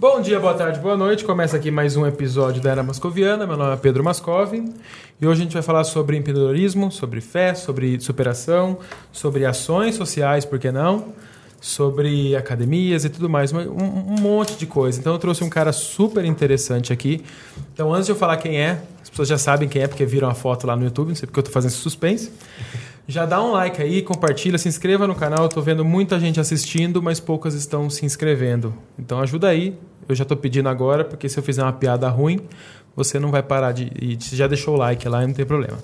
Bom dia, boa tarde, boa noite. Começa aqui mais um episódio da Era Moscoviana. Meu nome é Pedro Mascovi e hoje a gente vai falar sobre empreendedorismo, sobre fé, sobre superação, sobre ações sociais, por que não? Sobre academias e tudo mais, um, um monte de coisa. Então eu trouxe um cara super interessante aqui. Então antes de eu falar quem é, as pessoas já sabem quem é porque viram a foto lá no YouTube, não sei porque eu estou fazendo esse suspense. Já dá um like aí, compartilha, se inscreva no canal. Eu tô vendo muita gente assistindo, mas poucas estão se inscrevendo. Então ajuda aí. Eu já estou pedindo agora, porque se eu fizer uma piada ruim, você não vai parar de. E já deixou o like lá, não tem problema.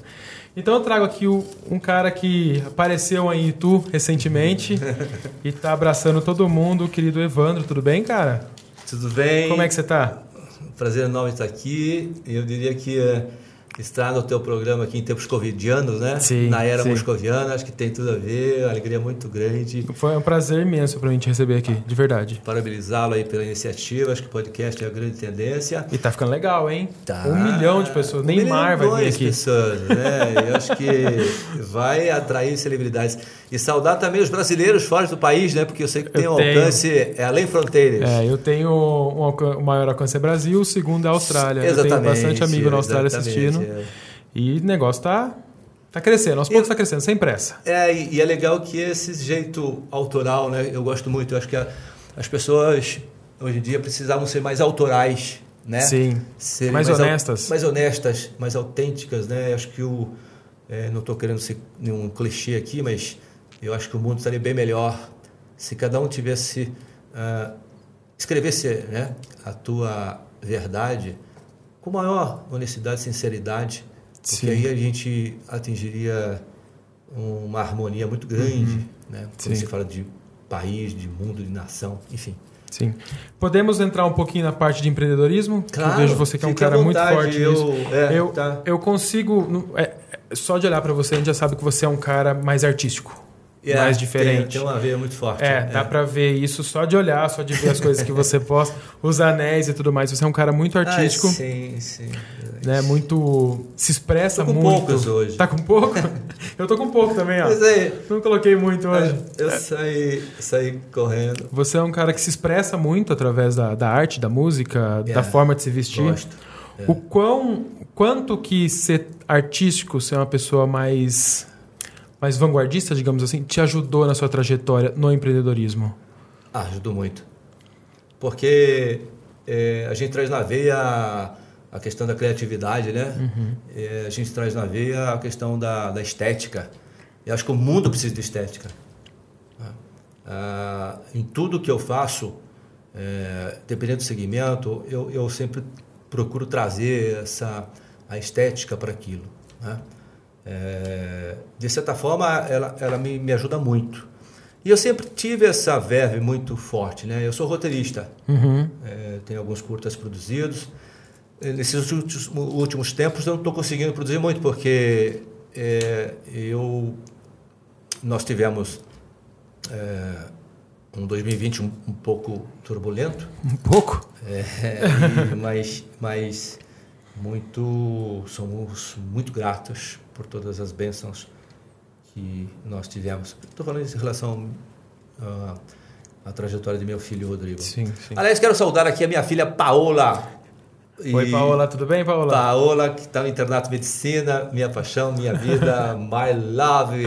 Então eu trago aqui um cara que apareceu aí em Itu recentemente e está abraçando todo mundo, o querido Evandro. Tudo bem, cara? Tudo bem. Como é que você está? Prazer enorme estar aqui. Eu diria que eh, estar no teu programa aqui em tempos covidianos, né? Sim, Na era sim. moscoviana, acho que tem tudo a ver, uma alegria muito grande. Foi um prazer imenso para mim te receber aqui, de verdade. Parabenizá-lo aí pela iniciativa, acho que o podcast é a grande tendência. E tá ficando legal, hein? Tá. Um milhão de pessoas. Um Neymar vai vir aqui. de pessoas, né? Eu acho que vai atrair celebridades. E saudar também os brasileiros fora do país, né? Porque eu sei que tem Eu um tenho. alcance é além fronteiras. É, eu tenho um o maior alcance é Brasil, o segundo é a Austrália. Eu tenho bastante amigo na Austrália exatamente, assistindo. é. E o negócio tá, tá crescendo, aos poucos tá crescendo, sem pressa. É, e, e é legal que esse jeito autoral, né? Eu gosto muito. Eu acho que a- as pessoas hoje em dia precisavam ser mais autorais, né? Sim. Serem Mais au- honestas. mais honestas, mais autênticas, né? Acho que o é, não estou querendo ser nenhum clichê aqui, mas eu acho que o mundo estaria bem melhor se cada um tivesse ah, escrevesse, né? A tua verdade com maior honestidade, sinceridade, porque Sim. aí a gente atingiria uma harmonia muito grande, né? Quando Sim. se fala de país, de mundo, de nação, enfim. Sim. Podemos entrar um pouquinho na parte de empreendedorismo? Claro, eu vejo você que é um cara muito vontade, forte eu- nisso. é, eu, tá. eu consigo. é, é, só de olhar para você, a gente já sabe que você é um cara mais artístico. É, mais Tem, diferente. tem uma veia muito forte. É, dá pra ver isso só de olhar, só de ver as coisas que você posta, os anéis e tudo mais. Você é um cara muito artístico, Ah, sim, sim. né? Muito. Se expressa Tô com muito. poucos hoje. Tá com pouco? Eu tô com pouco também, ó. Mas aí, Não coloquei muito hoje. eu saí, saí correndo. Você é um cara que se expressa muito através da, da arte, da música, da É, forma de se vestir. Gosto. É. O quão, quanto que ser artístico, ser uma pessoa mais, mais vanguardista, digamos assim, te ajudou na sua trajetória no empreendedorismo? Ah, ajudou muito. Porque é, a gente traz na veia a, a questão da criatividade, né? Uhum. É, a gente traz na veia a questão da, da estética. Eu acho que o mundo precisa de estética. né? Ah, em tudo que eu faço, é, dependendo do segmento, eu, eu sempre procuro trazer essa a estética para aquilo. né? É, de certa forma, ela, ela me, me ajuda muito. E eu sempre tive essa verve muito forte. Né? Eu sou roteirista, Uhum. é, tenho alguns curtas produzidos. Eh, Nesses últimos, últimos tempos eu não estou conseguindo produzir muito, porque é, eu, nós tivemos é, um 2020 um, um pouco turbulento, Um pouco? é, e- mas, mas muito, somos muito gratos por todas as bênçãos que nós tivemos. Estou falando isso em relação à, à trajetória de meu filho Rodrigo. Sim, sim. Aliás, quero saudar aqui a minha filha Paola. Oi, E- Paola, tudo bem, Paola? Paola, que está no internato de medicina, minha paixão, minha vida, my love.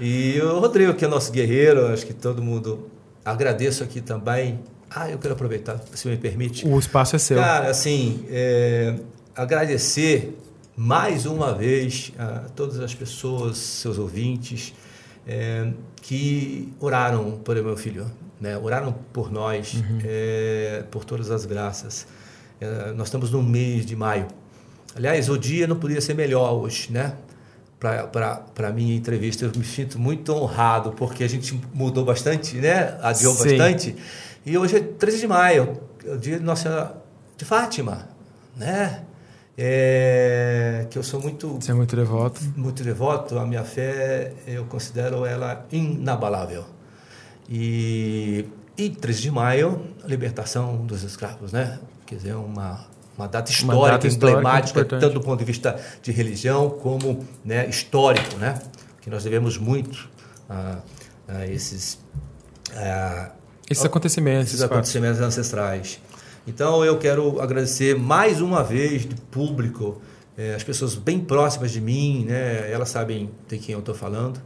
E o Rodrigo, que é nosso guerreiro, acho que todo mundo agradeço aqui também. Ah, eu quero aproveitar, se me permite. O espaço é seu. Cara, assim, é, agradecer mais uma vez a todas as pessoas, seus ouvintes, é, que oraram por meu filho, né? oraram por nós, é, por todas as graças. É, nós estamos no mês de maio. Aliás, o dia não podia ser melhor hoje, né? Para a minha entrevista, eu me sinto muito honrado, porque a gente mudou bastante, né? Adiou Sim. bastante. E hoje é 13 de maio, é o dia de Nossa Senhora de Fátima, né? É, que eu sou muito Você é muito devoto. muito devoto, a minha fé eu considero ela inabalável. E, e 13 de maio, a libertação dos escravos, né? Quer dizer, uma, uma data histórica, data histórica emblemática, tanto do ponto de vista de religião como né, histórico, né? Que nós devemos muito a, a esses... a- esses acontecimentos, esses acontecimentos ancestrais. Então eu quero agradecer mais uma vez de público é, as pessoas bem próximas de mim, né? Elas sabem de quem eu estou falando.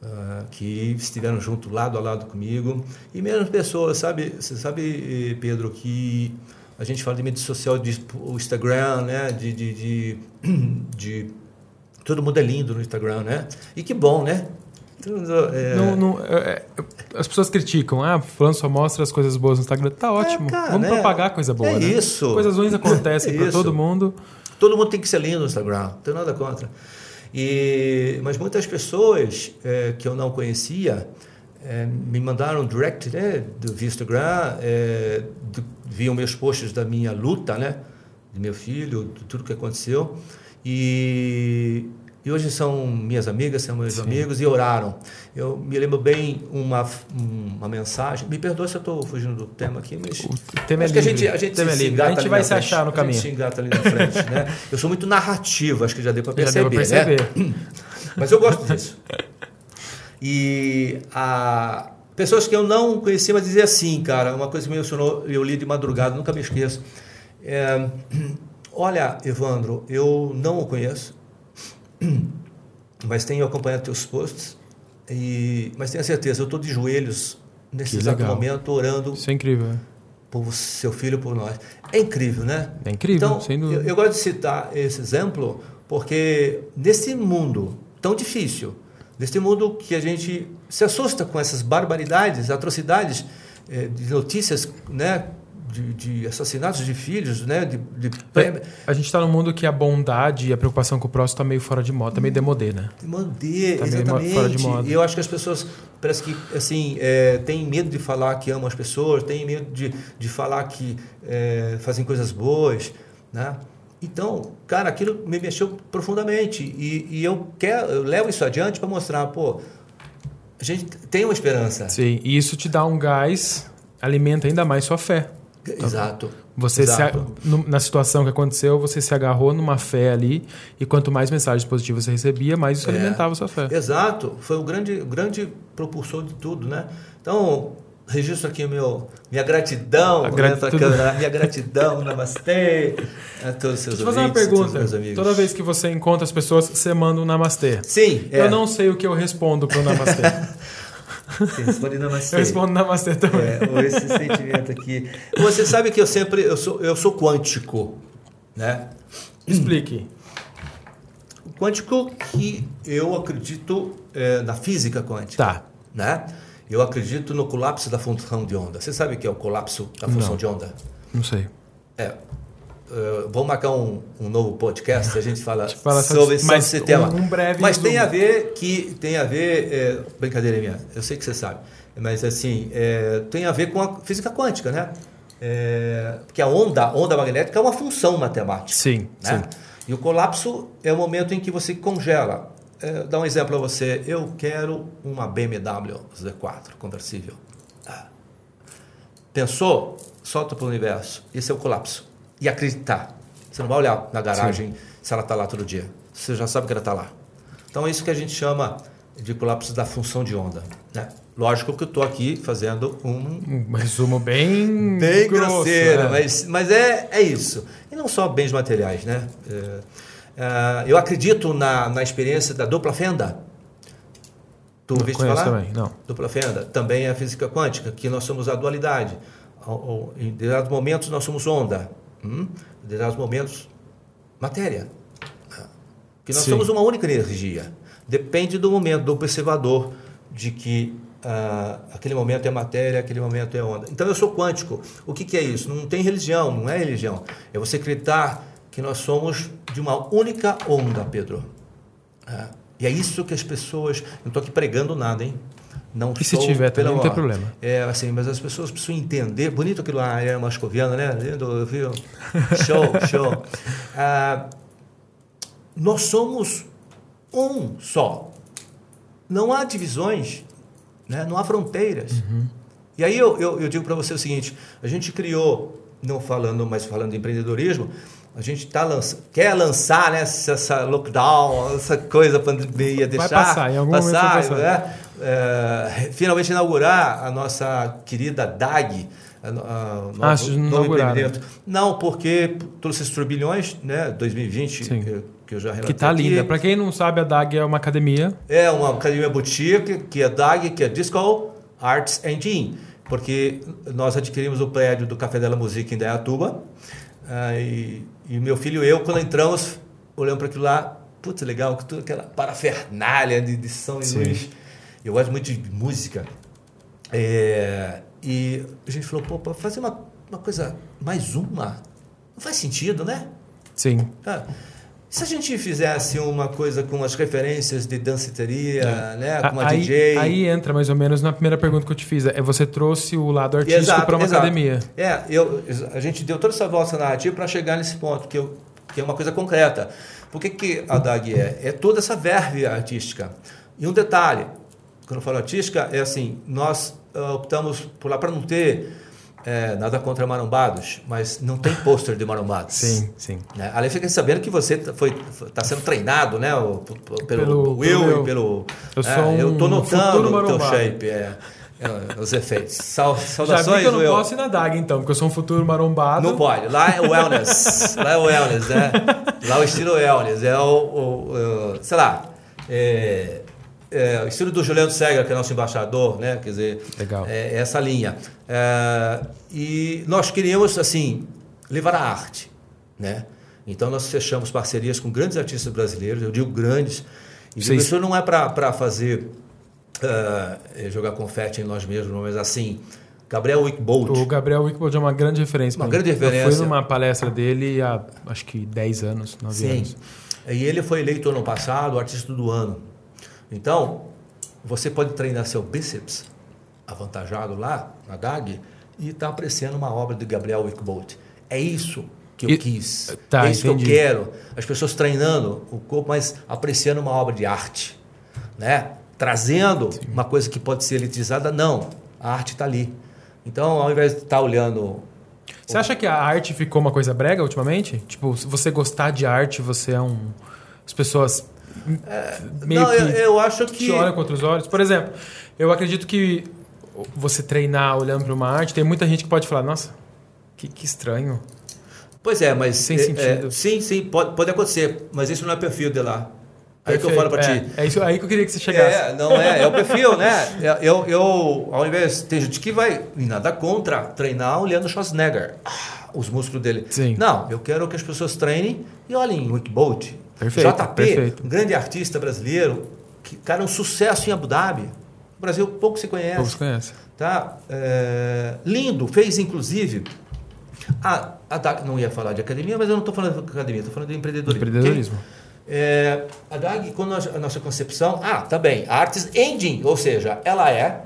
Uh, que estiveram junto lado a lado comigo e mesmo pessoas sabe você sabe Pedro que a gente fala de mídia social de o Instagram né de, de, de, de todo mundo é lindo no Instagram né e que bom né é... Não, não, é, é, as pessoas criticam, ah, fulano só mostra as coisas boas no Instagram. Tá ótimo. É, cara, Vamos né? propagar coisa boa. É né? isso. Coisas ruins acontecem para todo mundo. Todo mundo tem que ser lindo no Instagram, não tenho nada contra. E, mas muitas pessoas é, que eu não conhecia é, me mandaram direct né, do Instagram, é, do, viam meus posts da minha luta, né, do meu filho, de tudo que aconteceu. E e hoje são minhas amigas, são meus Sim. amigos e oraram. Eu me lembro bem uma, uma mensagem. Me perdoa se eu estou fugindo do tema aqui, mas. O tema é que a gente, a gente, tema se, é a gente vai se achar no caminho. A gente se engata ali na frente. né? Eu sou muito narrativo, acho que já deu para perceber. perceber. Né? Mas eu gosto disso. E a, pessoas que eu não conhecia, mas diziam assim, cara, uma coisa que me mencionou, eu li de madrugada, nunca me esqueço. É, Olha, Evandro, eu não o conheço, mas tenho acompanhado teus posts e mas tenho certeza eu estou de joelhos nesse que exato legal. momento orando isso é incrível é. por seu filho por nós é incrível né é incrível então sem eu, eu gosto de citar esse exemplo porque nesse mundo tão difícil nesse mundo que a gente se assusta com essas barbaridades atrocidades eh, de notícias né de, de, assassinatos de filhos, né? De, de... A gente está num mundo que a bondade e a preocupação com o próximo está meio fora de moda, está meio demodê, né? Demodê, tá exatamente. fora de moda. E eu acho que as pessoas parece que assim é, têm medo de falar que amam as pessoas, têm medo de, de falar que é, fazem coisas boas, né? Então, cara, aquilo me mexeu profundamente e, e eu quero, eu levo isso adiante para mostrar, pô, a gente tem uma esperança. Sim, e isso te dá um gás, alimenta ainda mais sua fé. Tá Exato. Você Exato. Se, na situação que aconteceu, você se agarrou numa fé ali e quanto mais mensagens positivas você recebia, mais isso é. alimentava a sua fé. Exato. Foi o grande, grande propulsor de tudo, né? Então, registro aqui meu, minha gratidão, a gratidão, câmera, minha gratidão, namastê a todos os seus Deixa eu fazer uma pergunta. Toda vez que você encontra as pessoas, você manda um namastê. Sim. É. Eu não sei o que eu respondo para o namastê. Sim, responde namastê. Eu respondo namastê também. É, esse sentimento aqui. Você sabe que eu sempre eu sou, eu sou quântico, né? Explique. O quântico que eu acredito é, na física quântica. Tá. Né? Eu acredito no colapso da função de onda. Você sabe o que é o colapso da função Não. de onda? Não sei. É, Uh, vamos marcar um, um, novo podcast, a gente fala, fala sobre esse tema. Um, breve mas tem a ver que tem a ver é, brincadeira minha, eu sei que você sabe, mas assim é, tem a ver com a física quântica, né? É, porque a onda, onda magnética é uma função matemática. Sim, né? sim. E o colapso é o momento em que você congela. É, dá um exemplo a você. Eu quero uma BMW Z4 conversível. Ah. Pensou? Solta para o universo. Esse é o colapso e acreditar. Você não vai olhar na garagem Sim. se ela está lá todo dia. Você já sabe que ela está lá. Então é isso que a gente chama de colapso da função de onda. Né? Lógico que eu estou aqui fazendo um... um resumo bem bem grosso, grosseiro, é. mas, mas é, é isso. E não só bens materiais. Né? É, é, eu acredito na, na experiência da dupla fenda. Tu ouviste falar? Também, não. Dupla fenda. Também é a física quântica, que nós somos a dualidade. Em determinados momentos nós somos onda. Hum? Em determinados momentos, matéria. Que nós Sim. somos uma única energia. Depende do momento, do observador, de que uh, aquele momento é matéria, aquele momento é onda. Então eu sou quântico. O que, que é isso? Não tem religião, não é religião. É você acreditar que nós somos de uma única onda, Pedro. Uh, e é isso que as pessoas. Não estou aqui pregando nada, hein? Não e se tiver também não tem problema. É, assim, mas as pessoas precisam entender. Bonito aquilo lá, é mascoviana, né? Lindo, viu? Show, show. Ah, nós somos um só. Não há divisões, né? não há fronteiras. Uhum. E aí eu, eu, eu digo para você o seguinte: a gente criou, não falando, mas falando de empreendedorismo, a gente tá lança, quer lançar né, essa lockdown, essa coisa pandemia deixar vai passar, em algum passar, momento vai passar. Né? É, finalmente inaugurar a nossa querida DAG, a, a, Ah, não inauguraram. empreendimento. Não, porque todos esses turbilhões, né, 2020, Sim. que, que eu já relatei Que tá aqui, linda. Pra quem não sabe, a DAG é uma academia. é uma academia boutique, que é DAG, que é Disco Arts Engine, porque nós adquirimos o prédio do Café Della Musica em Dayatuba, ah, e, e meu filho e eu, quando entramos, olhamos para aquilo lá, putz, legal, que toda aquela parafernália de, de som e luz. Eu gosto muito de música. É, e a gente falou, pô, para fazer uma, uma coisa, mais uma, não faz sentido, né? Sim. Ah, se a gente fizesse uma coisa com as referências de danceteria, né, com É. aí, DJ... aí entra mais ou menos na primeira pergunta que eu te fiz. É você trouxe o lado artístico para uma exato. academia. É, eu, a gente deu toda essa volta narrativa para chegar nesse ponto, que, eu, que é uma coisa concreta. Por que, que a DAG é? É toda essa verve artística. E um detalhe, quando eu falo artística, é assim, nós ah, optamos por lá para não ter é, nada contra marombados, mas não tem pôster de marombados. Sim, sim. Né? Além fiquei sabendo que você foi está sendo treinado, né, o- pelo, Pelo- Will pelo e pelo. Eu é, sou eu tô um notando o teu shape, é, é, os efeitos. Sal, Já saudações, vi que eu não Will. posso ir na DAG, então, porque eu sou um futuro marombado. Não pode. Lá é wellness. Lá é wellness, né? Lá é o estilo wellness. É o, o- o- sei lá, é, é o estilo do Juliano Segra, que é nosso embaixador, né? Quer dizer, Legal. é essa linha. É, e nós queríamos, assim, levar a arte, né? Então nós fechamos parcerias com grandes artistas brasileiros, eu digo grandes, e Vocês- isso não é para fazer ah, jogar confete em nós mesmos, mas assim, Gabriel Wickbold, O Gabriel Wickbold é uma grande referência. Uma grande Eu referência. fui numa palestra dele há, acho que 10 anos, 9 Sim. anos. E ele foi eleito ano passado artista do ano. Então, você pode treinar seu bíceps avantajado lá na DAG e estar apreciando uma obra de Gabriel Wickbold. É isso que eu E- quis. tá, é isso entendi. que eu quero. As pessoas treinando o corpo, mas apreciando uma obra de arte. Né? Trazendo uma coisa que pode ser elitizada, não. A arte está ali. Então, ao invés de estar olhando Você acha que a arte ficou uma coisa brega ultimamente? Tipo, se você gostar de arte, você é um. As pessoas. Meio não, que eu, eu acho te que. olham com outros olhos. Por exemplo, eu acredito que você treinar olhando para uma arte, tem muita gente que pode falar, nossa, que, que estranho. Pois é, mas. Sem é, sentido. é, sim, sim, pode, pode acontecer, mas isso não é perfil de lá. Aí que eu falo pra Perfeito. ti. É, é isso aí que eu queria que você chegasse. É, não é, é o perfil, né? Eu, eu, ao invés, tem gente que vai, e nada contra, treinar olhando Schwarzenegger, os músculos dele. Sim. Não, eu quero que as pessoas treinem e olhem Wickbold. Perfeito, JP, perfeito. um grande artista brasileiro, que, cara, é um sucesso em Abu Dhabi. O Brasil pouco se conhece. Poucos conhecem. Tá? É, lindo, fez inclusive. A, a DAG, não ia falar de academia, mas eu não estou falando de academia, estou falando de empreendedorismo. Empreendedorismo. É, a DAG, quando a nossa concepção. Ah, tá bem. A Arts Engine, ou seja, ela é.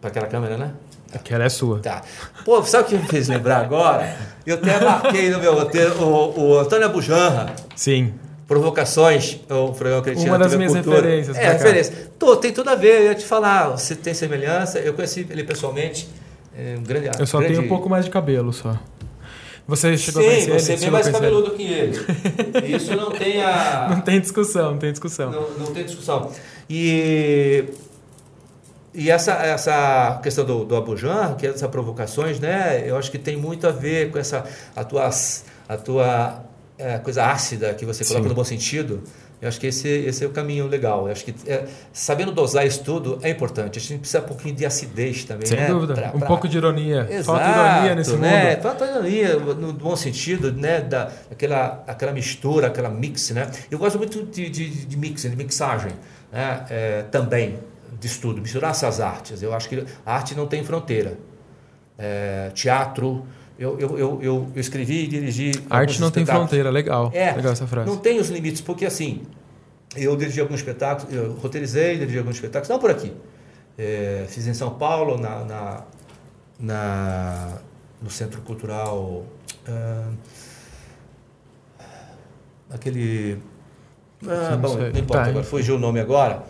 Para aquela câmera, né? Que ela é sua. Tá. Pô, sabe o que me fez lembrar agora? Eu até marquei no meu roteiro o, o Antônio Abujanra. Sim. Provocações, o programa que ele tinha Uma das minhas Cultura. referências É, referência. Tô, tem tudo a ver, eu ia te falar, você tem semelhança, eu conheci ele pessoalmente, é um grande Eu só grande... tenho um pouco mais de cabelo só. Você chegou Sim, a conhecer você é ele? bem Chegou a mais conhecer cabeludo que ele. Isso não tem a... Não tem discussão, não tem discussão. Não, não tem discussão. E, e essa, essa questão do, do Abujan, que é essas provocações, né? Eu acho que tem muito a ver com essa a tua, a tua é, coisa ácida que você coloca Sim. no bom sentido. Eu acho que esse, esse é o caminho legal. Eu acho que é, sabendo dosar isso tudo é importante. A gente precisa um pouquinho de acidez também, Sem né? dúvida. Pra- um pra- pouco de ironia. Exato, Falta ironia nesse né? mundo. Falta ironia no bom sentido, né? Da, aquela, aquela mistura, aquela mix, né? Eu gosto muito de, de, de mix, de mixagem, né? É, também de estudo, misturar essas artes. Eu acho que a arte não tem fronteira. É, teatro, eu, eu, eu, eu, escrevi e dirigi. Arte não tem fronteira. Legal. É, Legal essa frase. não tem os limites, porque assim, eu dirigi alguns espetáculos, eu roteirizei, dirigi alguns espetáculos, não por aqui. É, fiz em São Paulo, na, na, na- no Centro Cultural, ah, aquele... Ah, Não bom, não importa, Tá, agora fugiu o nome agora,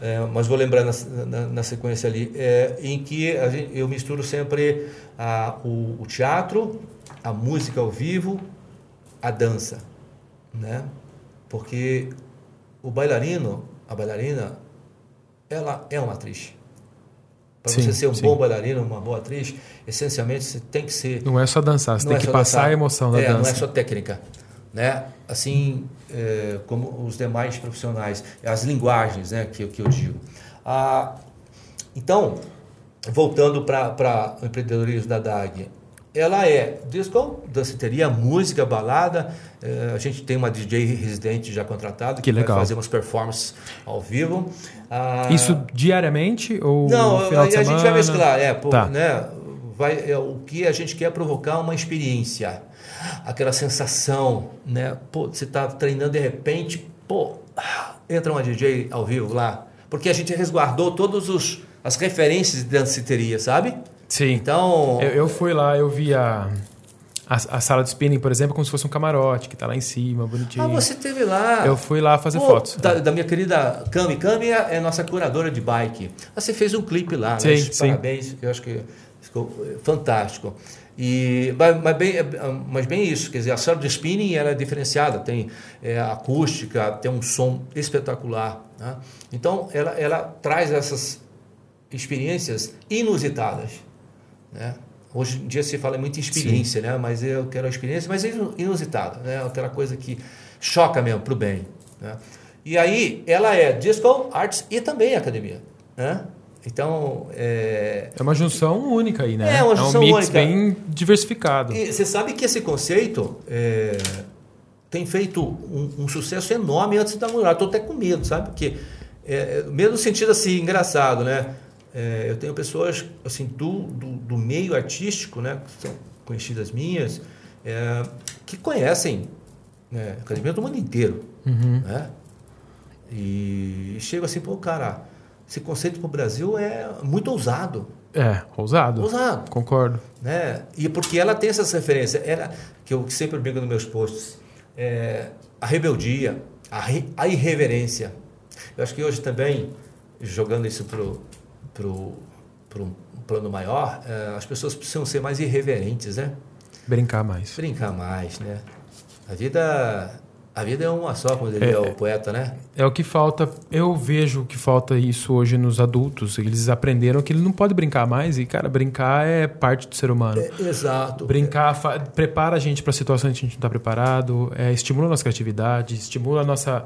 é, mas vou lembrar na, na- na sequência ali, é, em que a gente- eu misturo sempre ah, o, o teatro, a música ao vivo a dança, né? Porque o bailarino, a bailarina, ela é uma atriz. Para você ser um sim. bom bailarino, uma boa atriz, essencialmente você tem que ser. Não é só dançar, você tem é que passar dançar. a emoção da é, dança. Não é só técnica, né? Assim é, como os demais profissionais, as linguagens, né? Que, que eu digo. Ah, então, voltando para o empreendedorismo da DAG, ela é disco, danceteria, música, balada. É, a gente tem uma DJ residente já contratada que, que vai fazer umas performances ao vivo. Ah, Isso diariamente ou Não, final de a semana? gente vai mesclar, é, pô, tá. né? Vai, é, o que a gente quer é provocar uma experiência, aquela sensação, né? Pô, você está treinando de repente, pô, entra uma DJ ao vivo lá, porque a gente resguardou todos os as referências de danceteria, sabe? Sim. Então. Eu, eu fui lá, eu vi a, a, a, sala de spinning, por exemplo, como se fosse um camarote, que está lá em cima, bonitinho. Ah, você teve lá. Eu fui lá fazer Pô, fotos. Da, da, minha querida Cami. Cami é, é nossa curadora de bike. Você fez um clipe lá, sim, né? sim. Parabéns, eu acho que ficou fantástico. E, mas, bem, mas bem isso, quer dizer, a sala de spinning ela é diferenciada, tem é, acústica, tem um som espetacular. Né? Então, ela, ela traz essas experiências inusitadas. Né? Hoje em dia se fala muito em experiência, né? mas eu quero a experiência, mas é inusitada, né? aquela coisa que choca mesmo para o bem. Né? E aí ela é disco, arts e também academia. Né? Então. É... é uma junção única aí, né? É uma junção é um mix única. bem diversificado. E você sabe que esse conceito é, tem feito um, um, sucesso enorme antes da mulher. Estou até com medo, sabe? Porque, é, medo no sentido assim, engraçado, né? É, eu tenho pessoas assim do, do, do, meio artístico, né, que são conhecidas minhas, é, que conhecem né, academia do mundo inteiro. Uhum. Né? E chego assim, pô, cara, esse conceito para o Brasil é muito ousado. É, ousado. Ousado. Concordo. Né? E porque ela tem essas referências, ela, que eu sempre brinco nos meus posts, é, a rebeldia, a, a irreverência. Eu acho que hoje também, jogando isso para para um plano maior, é, as pessoas precisam ser mais irreverentes, né? Brincar mais. Brincar mais, né? A vida, a vida é uma só, como diria é, o poeta, né? É o que falta. Eu vejo que falta isso hoje nos adultos. Eles aprenderam que ele não pode brincar mais e, cara, brincar é parte do ser humano. É, exato. Brincar prepara a gente para situações que a gente não está preparado, é, estimula a nossa criatividade, estimula a nossa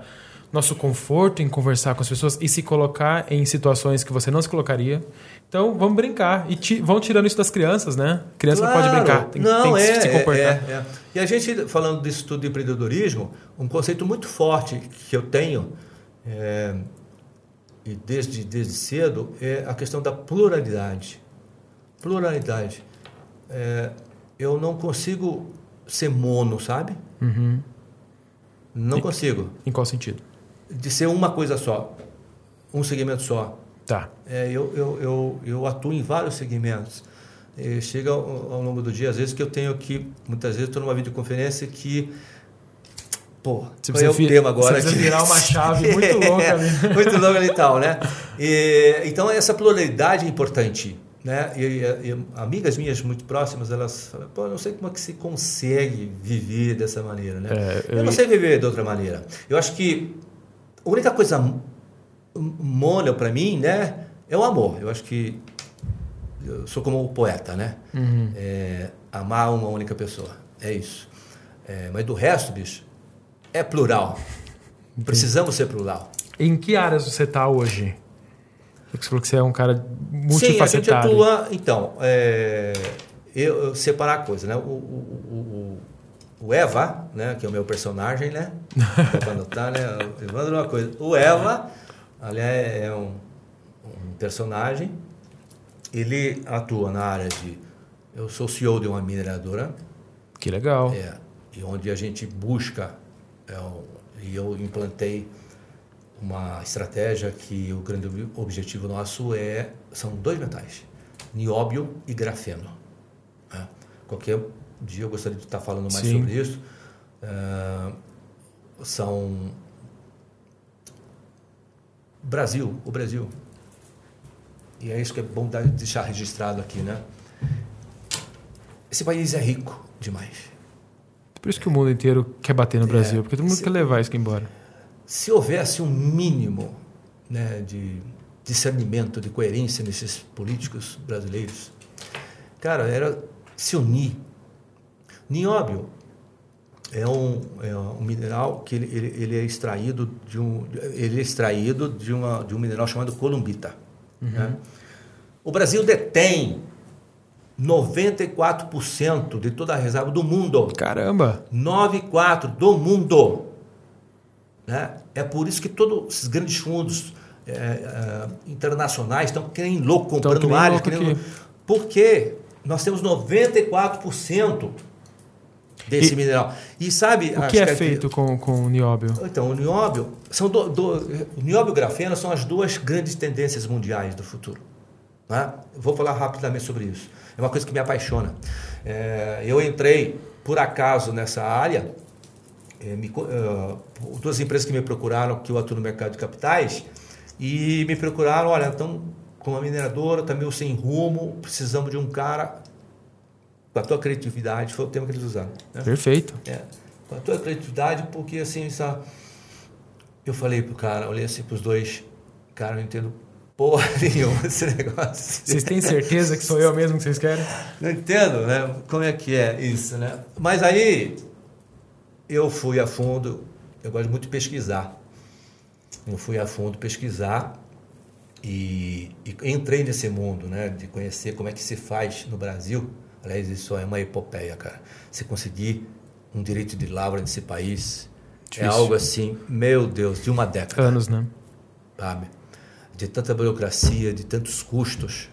nosso conforto em conversar com as pessoas e se colocar em situações que você não se colocaria. Então, vamos brincar. E ti, vão tirando isso das crianças, né? Criança claro. não pode brincar, tem, não, tem que é, se comportar. É, é. E a gente, falando disso tudo de empreendedorismo, um conceito muito forte que eu tenho, é, e desde, desde cedo, é a questão da pluralidade. Pluralidade. É, eu não consigo ser mono, sabe? Uhum. Não e, consigo. Em qual sentido? De ser uma coisa só, um segmento só. Tá. É, eu, eu, eu, eu atuo em vários segmentos. E chega ao, ao, longo do dia, às vezes, que eu tenho que, muitas vezes, estou numa videoconferência que. Pô, você qual é o tema agora? Você virar uma chave muito louca ali. muito louca e tal, né? E, então, essa pluralidade é importante. Né? E, e, e, amigas minhas muito próximas, elas falam, pô, eu não sei como é que se consegue viver dessa maneira, né? É, eu, eu não sei viver de outra maneira. Eu acho que a única coisa mono para mim, né, é o amor. Eu acho que eu sou como o poeta, né? Uhum. É, amar uma única pessoa. É isso. É, mas do resto, bicho, é plural. Entendi. Precisamos ser plural. Em que áreas você está hoje? Você falou que você é um cara multifacetado. Sim, a gente atua... Então, é, eu, eu separar a coisa, né? O, o, o Eva, né, que é o meu personagem, né? Para anotar, né? Evandro uma coisa. O Eva, aliás, é um, um, personagem. Ele atua na área de. Eu sou CEO de uma mineradora. Que legal. É. E onde a gente busca. É, e eu implantei uma estratégia que o grande objetivo nosso é são dois metais, nióbio e grafeno. Né? Qualquer dia eu gostaria de estar falando mais Sim. sobre isso. Uh, são Brasil, o Brasil. E é isso que é bom deixar registrado aqui, né? Esse país é rico demais. Por isso que o mundo inteiro quer bater no Brasil, porque todo mundo se- quer levar isso aqui embora. Se houvesse um mínimo né, de discernimento, de coerência nesses políticos brasileiros, cara, era se unir. Nióbio é um, é um mineral que ele, ele, ele é extraído de um ele é extraído de, uma, de um mineral chamado columbita. né? O Brasil detém 94% de toda a reserva do mundo. Caramba! 9,4 do mundo. Né? É por isso que todos esses grandes fundos é, é, internacionais estão que nem louco comprando áreas. louco que nem. Porque nós temos 94% desse E- mineral. E sabe... O as que é feito com, com o nióbio? Então, o nióbio... São do, do- o nióbio e o grafeno são as duas grandes tendências mundiais do futuro. né? Vou falar rapidamente sobre isso. É uma coisa que me apaixona. É, eu entrei, por acaso, nessa área é, me eh, duas empresas que me procuraram, que eu atuo no mercado de capitais, e me procuraram, olha, então, com uma mineradora, está meio sem rumo, precisamos de um cara com a tua criatividade, foi o tema que eles usaram. né? Perfeito. É, com a tua criatividade, porque assim, essa... eu falei pro cara, olhei assim pros dois, cara, eu não entendo porra nenhuma desse negócio. Vocês têm certeza que sou eu mesmo que vocês querem? Não entendo, né? Como é que é isso, né? Mas aí eu fui a fundo, eu gosto muito de pesquisar. Eu fui a fundo pesquisar e, e entrei nesse mundo, né? De conhecer como é que se faz no Brasil. Aliás, isso é uma epopeia, cara. Se conseguir um direito de lavra nesse país Difícil. é algo assim, meu Deus, de uma década Anos, né? sabe? De tanta burocracia, de tantos custos.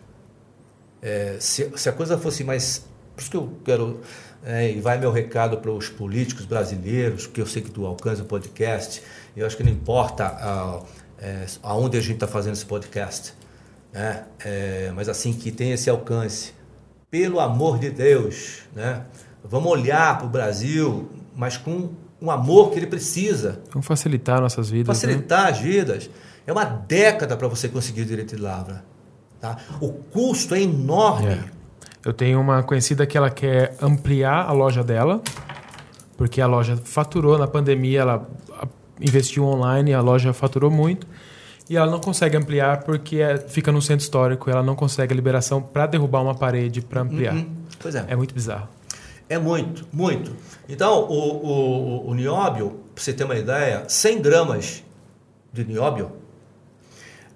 É, se, se a coisa fosse mais. Por isso que eu quero. é, e vai meu recado para os políticos brasileiros, que eu sei que tu alcança o podcast. Eu acho que não importa ah, é, aonde a gente está fazendo esse podcast, né? É, mas assim que tem esse alcance. Pelo amor de Deus, né? Vamos olhar para o Brasil, mas com um amor que ele precisa Vamos facilitar nossas vidas. Né? facilitar as vidas. É uma década para você conseguir o direito de lavra. Tá? O custo é enorme. É. Eu tenho uma conhecida que ela quer ampliar a loja dela, porque a loja faturou na pandemia, ela a- investiu online, a loja faturou muito, e ela não consegue ampliar porque é- fica no centro histórico, ela não consegue a liberação para derrubar uma parede para ampliar. Hum, Pois é. É muito bizarro. É muito, muito. Então, o, o, o nióbio, para você ter uma ideia, 100 gramas de nióbio,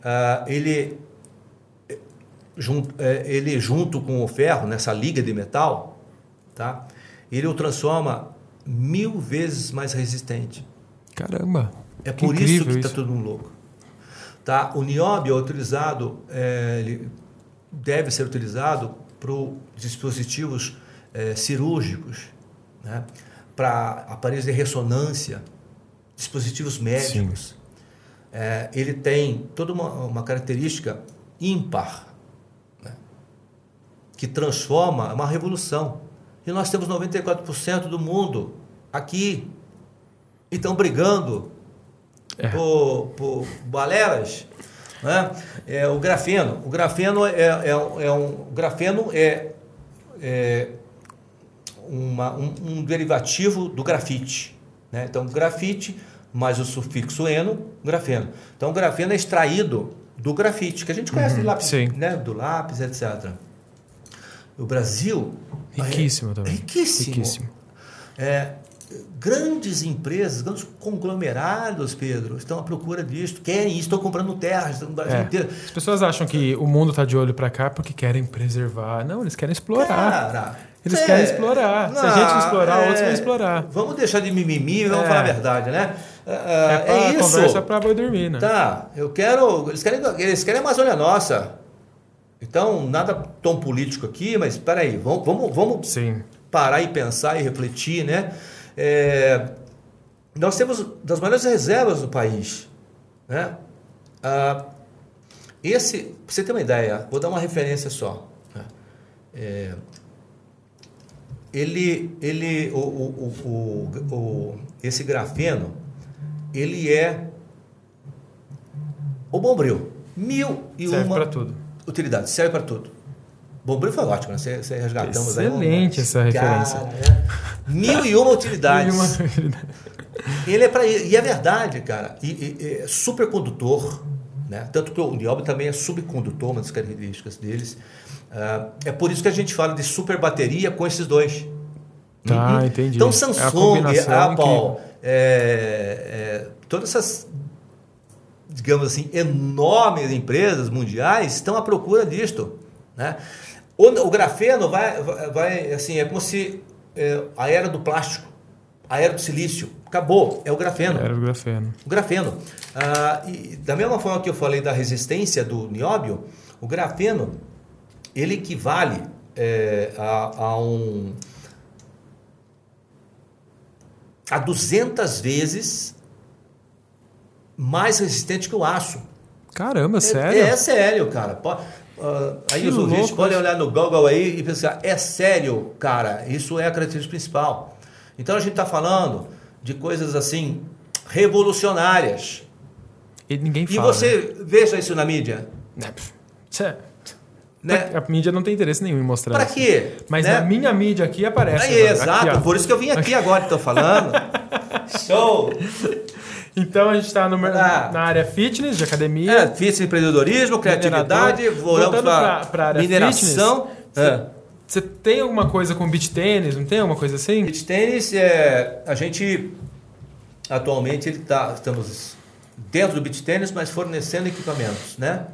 ah, ele, junto, eh, ele junto com o ferro, nessa liga de metal, tá? ele o transforma mil vezes mais resistente. Caramba. É por isso que está todo mundo louco. Tá? O nióbio é utilizado, é, ele deve ser utilizado para dispositivos é, cirúrgicos, né? para aparelhos de ressonância, dispositivos médicos. É, ele tem toda uma, uma característica ímpar, né? que transforma, é uma revolução. E nós temos 94% do mundo aqui. E estão brigando É. por, por balelas. Né? É, o grafeno. O grafeno é, é, um- é um. grafeno é, é uma- um, um derivativo do grafite. Né? Então, grafite mais o sufixo eno, grafeno. Então, o grafeno é extraído do grafite, que a gente conhece do lápis, né? do lápis, etc. O Brasil Riquíssimo também. Riquíssimo. Riquíssimo. É, grandes empresas, grandes conglomerados, Pedro, estão à procura disso, querem isso, estão comprando terras no Brasil É. inteiro. As pessoas acham que o mundo está de olho para cá porque querem preservar. Não, eles querem explorar. Cara, Eles é, querem explorar. Se a gente não explorar, outros vão explorar. Vamos deixar de mimimi e vamos É. falar a verdade, né? É, É, pra é isso. conversa para boi dormir, né? Tá, eu quero. Eles querem, eles querem a Amazônia nossa. Então, nada tão político aqui, mas peraí, vamos, vamos, vamos Sim. parar e pensar e refletir, né? É, nós temos das maiores reservas do país, né? Ah, esse, pra você ter uma ideia, vou dar uma referência só. né? É, ele, ele, o, o, o, o- esse grafeno, ele é o bombril. Mil e Serve uma para tudo. utilidades, serve para tudo. Bombril foi ótimo, né? Você, você resgatamos aí. Excelente essa referência. né? Mil e uma utilidades. Mil e uma utilidades. Ele é para e é verdade, cara. E, e- é supercondutor, né? Tanto que o nióbio também é subcondutor, uma das características deles. Ah, é por isso que a gente fala de super bateria com esses dois. Tá, Uhum. entendi. Então É Samsung, combinação Apple, é, é, todas essas digamos assim, enormes empresas mundiais estão à procura disto. Né? O, o grafeno vai, vai- vai, assim, é como se é, a era do plástico, a era do silício, acabou, é o grafeno. Era o grafeno. O grafeno. Ah, e da mesma forma que eu falei da resistência do nióbio, o grafeno ele equivale é, a, a um a 200 vezes mais resistente que o aço. Caramba, É- sério? É, sério, cara. Ah, aí Que os ouvintes podem olhar no Google aí e pensar, é sério, cara, isso é a característica principal. Então a gente está falando de coisas assim revolucionárias. E ninguém E fala. você veja isso na mídia. né? Tchê. Né? A mídia não tem interesse nenhum em mostrar Para quê? Mas né? na minha mídia aqui aparece. Aí, agora. exato, Aqui, por isso que eu vim aqui agora e estou falando. Show! Então a gente está Ah. na área fitness, de academia. É, fiz empreendedorismo, criatividade, voltamos Voltando para mineração. fitness, É. Você tem alguma coisa com beach tênis? Não tem alguma coisa assim? Beach tênis, é, a gente atualmente ele tá, estamos dentro do beach tênis, mas fornecendo equipamentos, né?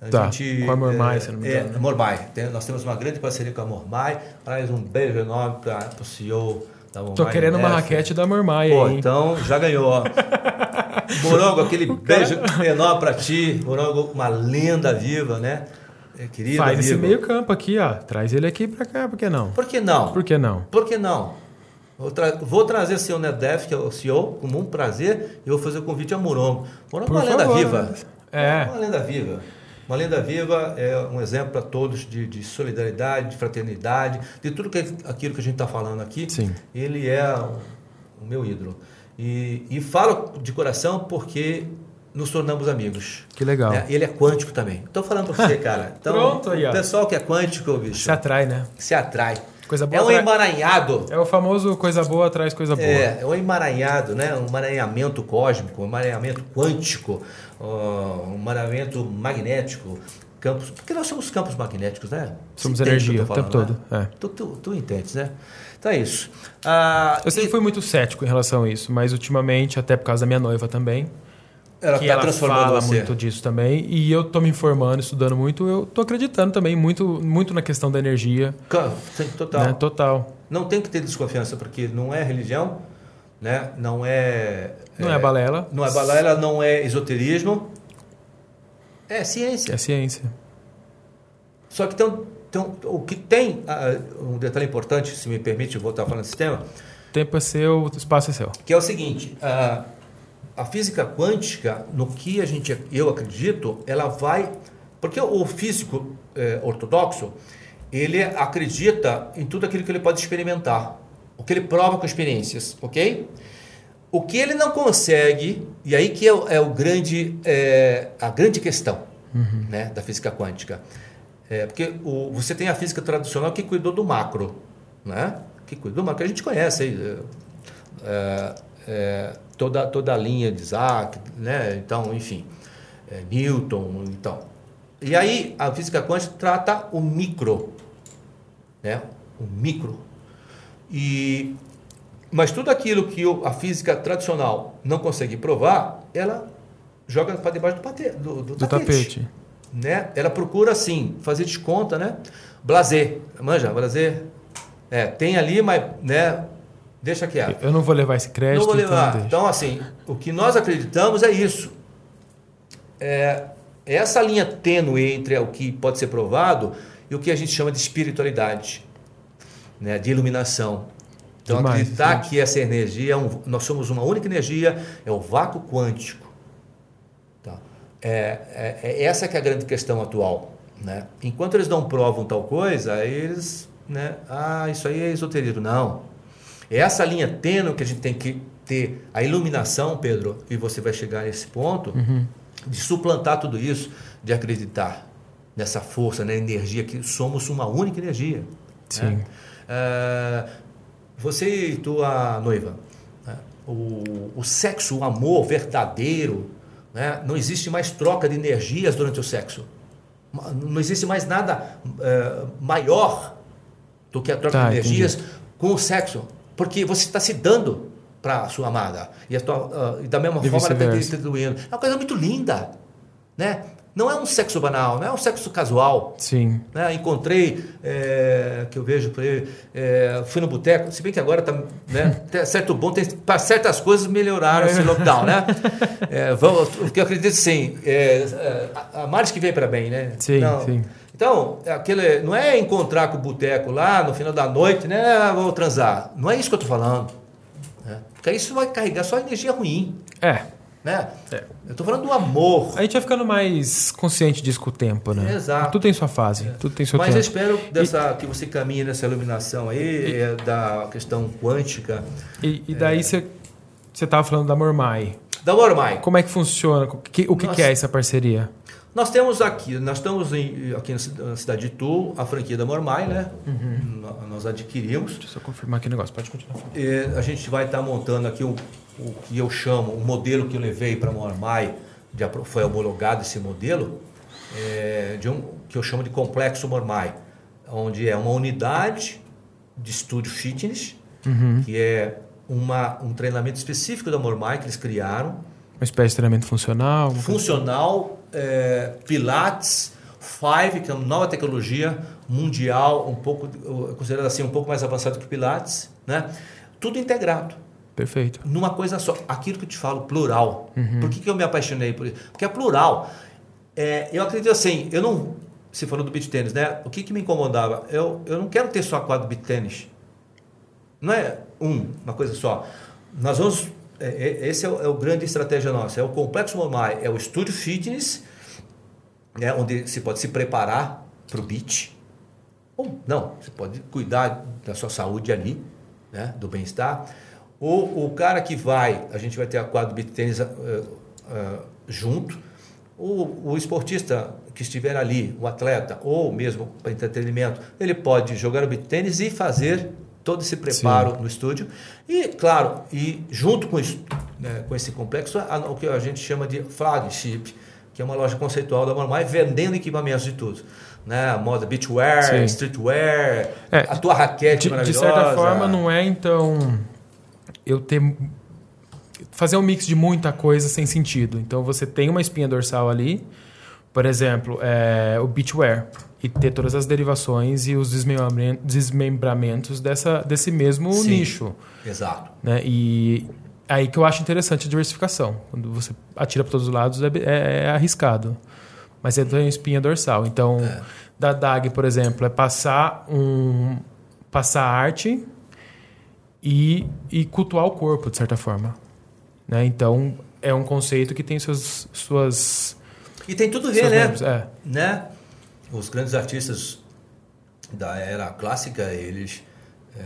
A Tá, com a Mormai, é, se não me é, engano, né? Mormai. Tem- nós temos uma grande parceria com a Mormai. Aliás, um beijo enorme para o CEO da Mormai. Tô querendo uma raquete da Mormai Pô, aí. hein? então já ganhou. ó. Morongo, aquele beijo enorme para ti. Morongo, uma lenda viva, né? É, Querida, Faz esse meio campo aqui, ó. Traz ele aqui pra cá, por que não? Por que não? Por que não? Por que não? Vou, tra- vou trazer o senhor Nedef, que é o CEO, com muito prazer, e vou fazer o convite a Morongo. Morongo é uma lenda viva. É. Uma lenda viva. Uma lenda viva é um exemplo para todos de, de solidariedade, de fraternidade, de tudo que, aquilo que a gente está falando aqui. Sim. Ele é o, o meu ídolo. E, e falo de coração porque nos tornamos amigos. Que legal. né? Ele é quântico também. Estou falando para você, cara. Então, Pronto aí, ó. O pessoal que é quântico, bicho, Se atrai, né? se atrai. Coisa boa É um emaranhado. É o famoso coisa boa atrás coisa boa. É, é um emaranhado, né? um emaranhamento cósmico, um emaranhamento quântico, um emaranhamento magnético, campos. Porque nós somos campos magnéticos, né? Somos Você energia o tempo falando, todo, né? é. Tu, tu, tu entendes, né? Então é isso. Ah, Eu sempre e fui muito cético em relação a isso, mas ultimamente, até por causa da minha noiva também, ela que está ela fala você. muito disso também, e eu tô me informando, estudando muito, eu tô acreditando também muito, muito na questão da energia, Total. né? Total. Não tem que ter desconfiança, porque não é religião, né? não é. Não é balela. Não é balela, não é esoterismo. É ciência. É ciência. Só que tem, tem, o que tem, ah, um detalhe importante, se me permite voltar falando desse tema, Tempo é seu, o espaço é seu. que é o seguinte: a, a física quântica, no que a gente, eu acredito, ela vai. Porque o físico eh, ortodoxo, ele acredita em tudo aquilo que ele pode experimentar, o que ele prova com experiências, ok? O que ele não consegue, e aí que é, o- é o grande, é, a grande questão né, da física quântica. É, porque o, você tem a física tradicional que cuidou do macro, né? que cuidou do macro, a gente conhece aí, é, é, toda, toda a linha de Isaac, né? então, enfim, é, Newton, então. E aí a física quântica trata o micro, né? o micro. E mas tudo aquilo que a física tradicional não consegue provar, ela joga para debaixo do, pate, do, do Do tapete. tapete. Né? Ela procura, assim, fazer desconta, né? Blazer, manja, blazer. É, tem ali, mas, né? Deixa quieto. Eu não vou levar esse crédito, Não vou levar. então. Então, assim, o que nós acreditamos é isso. É, essa linha tênue entre o que pode ser provado e o que a gente chama de espiritualidade, né? de iluminação. Então, Demais, acreditar né? que essa energia, é um- nós somos uma única energia, é o vácuo quântico. Tá? É, é- é essa que é a grande questão atual. Né? Enquanto eles não provam tal coisa, eles. Né? Ah, isso aí é esoterismo. Não. É essa linha tênue que a gente tem que ter a iluminação, Pedro, e você vai chegar nesse ponto, Uhum. de suplantar tudo isso, de acreditar. nessa força, na energia, que somos uma única energia. Sim. Né? É, você e tua noiva, né? o, o sexo, o amor verdadeiro, né? não existe mais troca de energias durante o sexo. Não existe mais nada é, maior do que a troca Tá, de energias entendi. com o sexo. Porque você está se dando para a sua amada. E, a tua, ah, e da mesma E forma ela está te vice-versa. retribuindo. É uma coisa muito linda. Né? Não é um sexo banal, não é um sexo casual. Sim. Né? Encontrei, é, que eu vejo por aí, é, fui no boteco, se bem que agora tá, né, certo bom, tem, pra certas coisas melhoraram esse lockdown, né? É, vamos, porque eu acredito sim, é, é, a, a mais que vem para bem, né? Sim, sim. Então, aquele, não é encontrar com o boteco lá no final da noite, né? Ah, Vou transar. Não é isso que eu estou falando. Né? Porque isso vai carregar só energia ruim. É. Né? É. Eu estou falando do amor. A gente vai ficando mais consciente disso com o tempo, né? Exato. Tudo tem sua fase, tudo tem seu Mas eu tempo. espero dessa, que você caminhe nessa iluminação aí, é, da questão quântica. E, e daí você você estava falando da Mormai. Da Mormai. Como é que funciona? O que, o que é essa parceria? Nós temos aqui, nós estamos em- aqui na ci- na cidade de Itu, a franquia da Mormai, né? Uhum. Nós adquirimos. Deixa eu só confirmar aqui o negócio. Pode continuar. E a gente vai estar montando aqui o, o que eu chamo, o modelo que eu levei para a Mormai, de foi homologado esse modelo, é, de um, que eu chamo de complexo Mormai, onde é uma unidade de estúdio fitness, Uhum. que é uma, um treinamento específico da Mormai que eles criaram, Uma espécie de treinamento funcional? coisa? funcional, é, Pilates, Five, que é uma nova tecnologia mundial, um pouco, eu considero assim, um pouco mais avançado que Pilates, né? Tudo integrado Perfeito. numa coisa só. Aquilo que eu te falo, plural. Por que, que eu me apaixonei por isso? Porque é plural. É, eu acredito assim, eu não. Você falou do beat tênis, né? O que, que me incomodava? Eu, eu não quero ter só quadro beat tênis. Não é um, uma coisa só. Nós vamos. É, é, esse é o, é o grande estratégia nossa. É o complexo Momai, é o estúdio fitness, né, onde se pode se preparar para o beat. Ou não, você pode cuidar da sua saúde ali, né, do bem-estar. Ou o cara que vai, a gente vai ter a quadra de beat tênis eh, eh, junto. O, o esportista que estiver ali, o atleta, ou mesmo para entretenimento, ele pode jogar o beat tênis e fazer todo esse preparo no estúdio. E, claro, e junto com, isso, né, com esse complexo, a- o que a gente chama de flagship, que é uma loja conceitual da Mormai, vendendo equipamentos de tudo. Né? Moda beachwear, Sim. streetwear, É, a tua raquete De, de maravilhosa. certa forma, não é então eu ter fazer um mix de muita coisa sem sentido. Então você tem uma espinha dorsal ali, por exemplo, é, o beachwear e ter todas as derivações e os desmembramen- desmembramentos dessa, desse mesmo Sim. nicho, Exato. né? E aí que eu acho interessante a diversificação. Quando você atira para todos os lados é, é- é arriscado. Mas você tem espinha dorsal. Então, É. da DAG, por exemplo, é passar um passar arte e, e cultuar o corpo, de certa forma. Né? Então, é um conceito que tem suas, suas, E tem tudo a ver, né? membros. É. né? Os grandes artistas da era clássica, eles eh,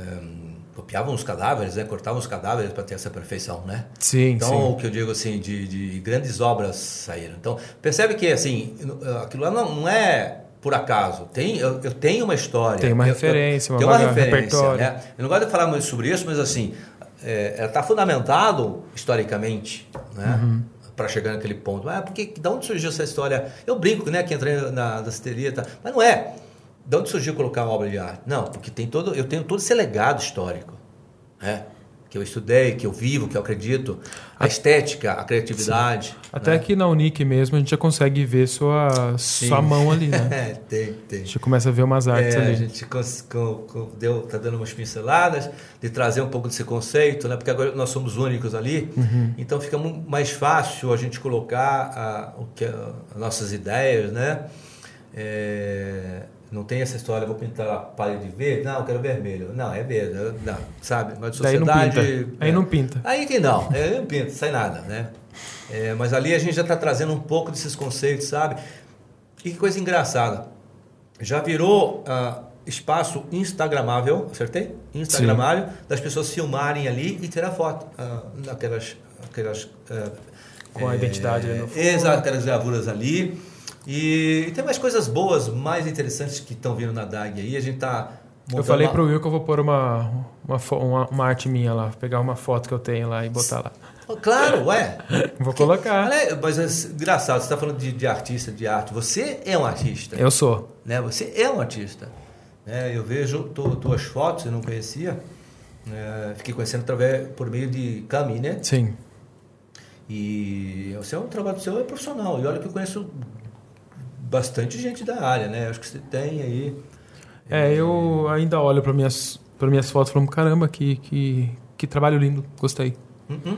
copiavam os cadáveres, né? cortavam os cadáveres para ter essa perfeição, né? Sim, Então, sim. o que eu digo assim, de, de grandes obras saíram. Então, percebe que assim, aquilo lá não, é por acaso. Tem, eu, eu tenho uma história. Tem uma eu- eu- referência, uma tem uma referência, repertório. né? Eu não gosto de falar muito sobre isso, mas assim, é, ela está fundamentado historicamente, né? Uhum. Para chegar naquele ponto. Ah, porque da onde surgiu essa história? Eu brinco, né? Que entrei na danceteria, tá? mas não é. De onde surgiu colocar uma obra de arte? Não, porque tem todo, eu tenho todo esse legado histórico, né? Que eu estudei, que eu vivo, que eu acredito. A estética, a criatividade. Até né? aqui na Unic mesmo a gente já consegue ver sua, sua mão ali, né? É, tem, tem. A gente começa a ver umas artes É, a ali. gente co- co- deu, tá dando umas pinceladas de trazer um pouco desse conceito, né? Porque agora nós somos únicos ali, Uhum. então fica mais fácil a gente colocar a, o que a- as nossas ideias, né? É, não tem essa história, vou pintar a parede verde, não, eu quero vermelho. Não, é verde, não, sabe? Mas de Daí não sociedade. pinta. Aí é. não pinta. Aí que não, aí não pinta, sai nada, né? É, mas ali a gente já está trazendo um pouco desses conceitos, sabe? E que coisa engraçada. Já virou ah, espaço instagramável, acertei? Instagramável, das pessoas filmarem ali e tirar foto ah, daquelas. Aquelas, ah, Com a identidade ali no fundo. Exato, aquelas gravuras ali. E, e tem mais coisas boas, mais interessantes que estão vindo na DAG aí. A gente tá eu falei uma... pro Will que eu vou pôr uma, uma, uma, uma, arte minha lá, pegar uma foto que eu tenho lá e botar lá. Claro, ué. vou colocar. Mas é engraçado, você está falando de, de, artista, de arte. Você é um artista. Eu sou. Né? Você é um artista. Né? Eu vejo tu, tuas fotos, eu não conhecia. É, fiquei conhecendo através, por meio de Cami, né? Sim. E o seu trabalho seu é profissional. E olha que eu conheço bastante gente da área, né? Acho que você tem aí é, eu ainda olho para minhas para minhas fotos e falo, caramba, que, que, que trabalho lindo, gostei. Uhum.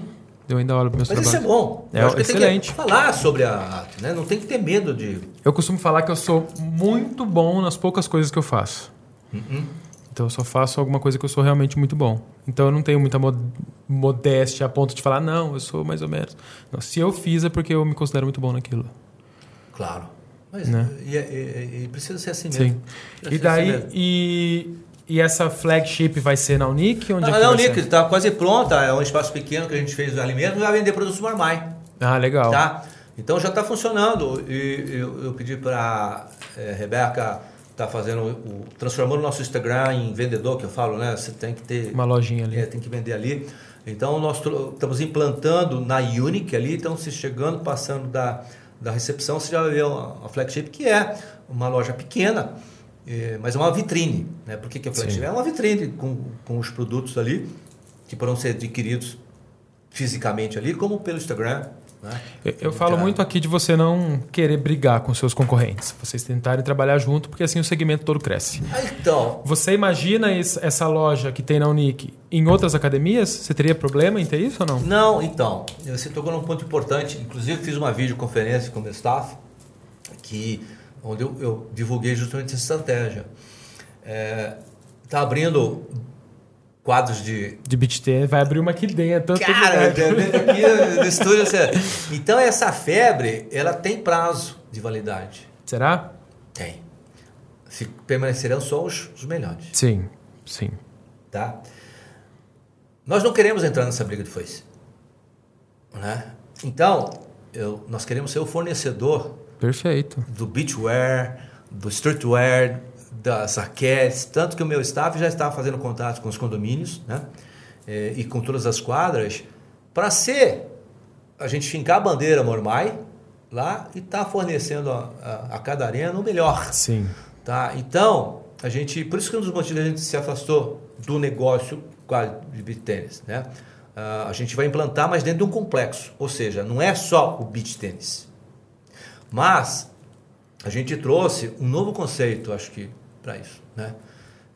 Eu ainda olho para meus Mas trabalhos. isso é bom. É, eu excelente. falar sobre a arte, né? Não tem que ter medo de. Eu costumo falar que eu sou muito bom nas poucas coisas que eu faço. Uhum. Então eu só faço alguma coisa que eu sou realmente muito bom. Então eu não tenho muita modéstia a ponto de falar, não, eu sou mais ou menos. Não, se eu fiz é porque eu me considero muito bom naquilo. Claro. Mas né? e, e, e, precisa ser assim mesmo. Sim. E daí, assim e, e essa flagship vai ser na Unic? Onde não, é na Unic, está quase pronta, é um espaço pequeno que a gente fez de alimentos, vai vender produtos Marmai. Ah, legal. Tá? Então já está funcionando. E eu, eu pedi para é, Rebeca tá fazendo o, transformando o nosso Instagram em vendedor que eu falo né você tem que ter uma lojinha ali é, tem que vender ali então nós estamos implantando na Unic ali então se chegando passando da da recepção, você já vai ver uma, flagship que é uma loja pequena, é, mas é uma vitrine. Né? Por que, que é flagship? Sim. É uma vitrine com, com os produtos ali que poderão ser adquiridos fisicamente ali, como pelo Instagram. Né? Eu, eu falo muito aqui de você não querer brigar com seus concorrentes, vocês tentarem trabalhar junto, porque assim o segmento todo cresce. Ah, então. Você imagina essa loja que tem na Unic em outras academias? Você teria problema em ter isso ou não? Não, então. Você tocou num ponto importante. Inclusive, fiz uma videoconferência com o meu staff, que, onde eu, eu divulguei justamente essa estratégia. Está é, tá abrindo quadros de. De beat tênis, vai abrir uma aqui dentro. Cara, aqui no estúdio. Assim. Então, essa febre, ela tem prazo de validade. Será? Tem. Permanecerão só os, os melhores. Sim, sim. Tá? Nós não queremos entrar nessa briga de foice. Né? Então, eu, nós queremos ser o fornecedor Perfeito. do beachwear, do streetwear, das raquetes, tanto que o meu staff já estava fazendo contato com os condomínios né? É, e com todas as quadras para ser a gente fincar a bandeira Mormai lá e estar tá fornecendo a, a, a, cada arena o melhor. Sim. Tá? Então, a gente, por isso que um dos motivos a gente se afastou do negócio de beach tênis, né? Uh, a gente vai implantar, mas dentro de um complexo, ou seja, não é só o beach tênis, mas a gente trouxe um novo conceito, acho que para isso, né?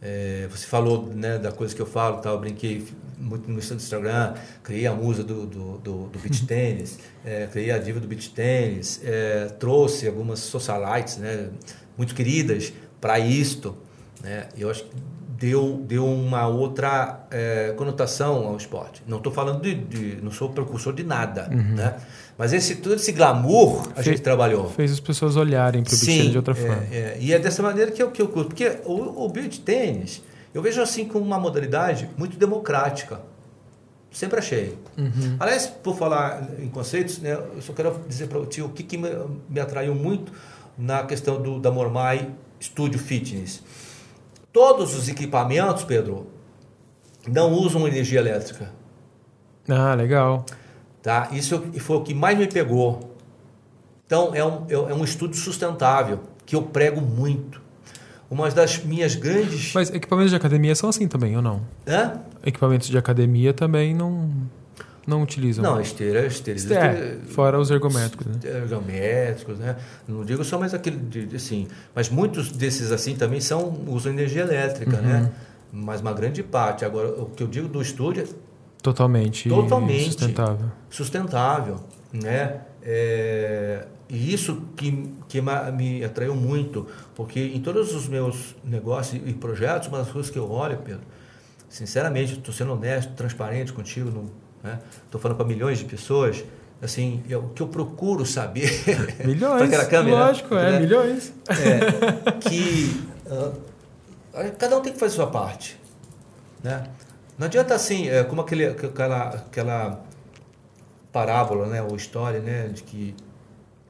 É, você falou né, da coisa que eu falo, tal, eu brinquei muito no Instagram, criei a musa do, do, do, do beach tênis, é, criei a diva do beach tênis, é, trouxe algumas socialites né, muito queridas para isto. Né? Eu acho que deu, deu uma outra é, conotação ao esporte. Não estou falando de, de, não sou precursor de nada, uhum. né? Mas esse todo esse glamour a gente trabalhou. Fez as pessoas olharem para o beach de outra é, forma. É, e é dessa maneira que eu, que eu curto. Porque o, o beach tênis, eu vejo assim como uma modalidade muito democrática. Sempre achei. Uhum. Aliás, por falar em conceitos, né, eu só quero dizer para o tio o que, que me, me, atraiu muito na questão do, da Mormai Studio Fitness. Todos os equipamentos, Pedro, não usam energia elétrica. Ah, legal. Tá? Isso foi o que mais me pegou. Então, é um, é um estudo sustentável, que eu prego muito. Uma das minhas grandes. Mas equipamentos de academia são assim também, ou não? Hã? Equipamentos de academia também não, não utilizam. Não, esteira, esteira. É, fora os ergométricos. Né? Ergométricos, né? Não digo só mais aquele, de, assim. Mas muitos desses assim também são usam energia elétrica, uhum. né? Mas uma grande parte. Agora, o que eu digo do estúdio Totalmente, totalmente sustentável. Sustentável, né? É, e isso que, que me atraiu muito, porque em todos os meus negócios e projetos, uma das coisas que eu olho, Pedro, sinceramente, estou sendo honesto, transparente contigo, estou né? falando para milhões de pessoas, assim, o que eu procuro saber... Milhões, aquela câmera, lógico, é, né? milhões. É, que uh, cada um tem que fazer a sua parte, né? Não adianta assim, é, como aquele, aquela, aquela parábola, né, ou história, né, de que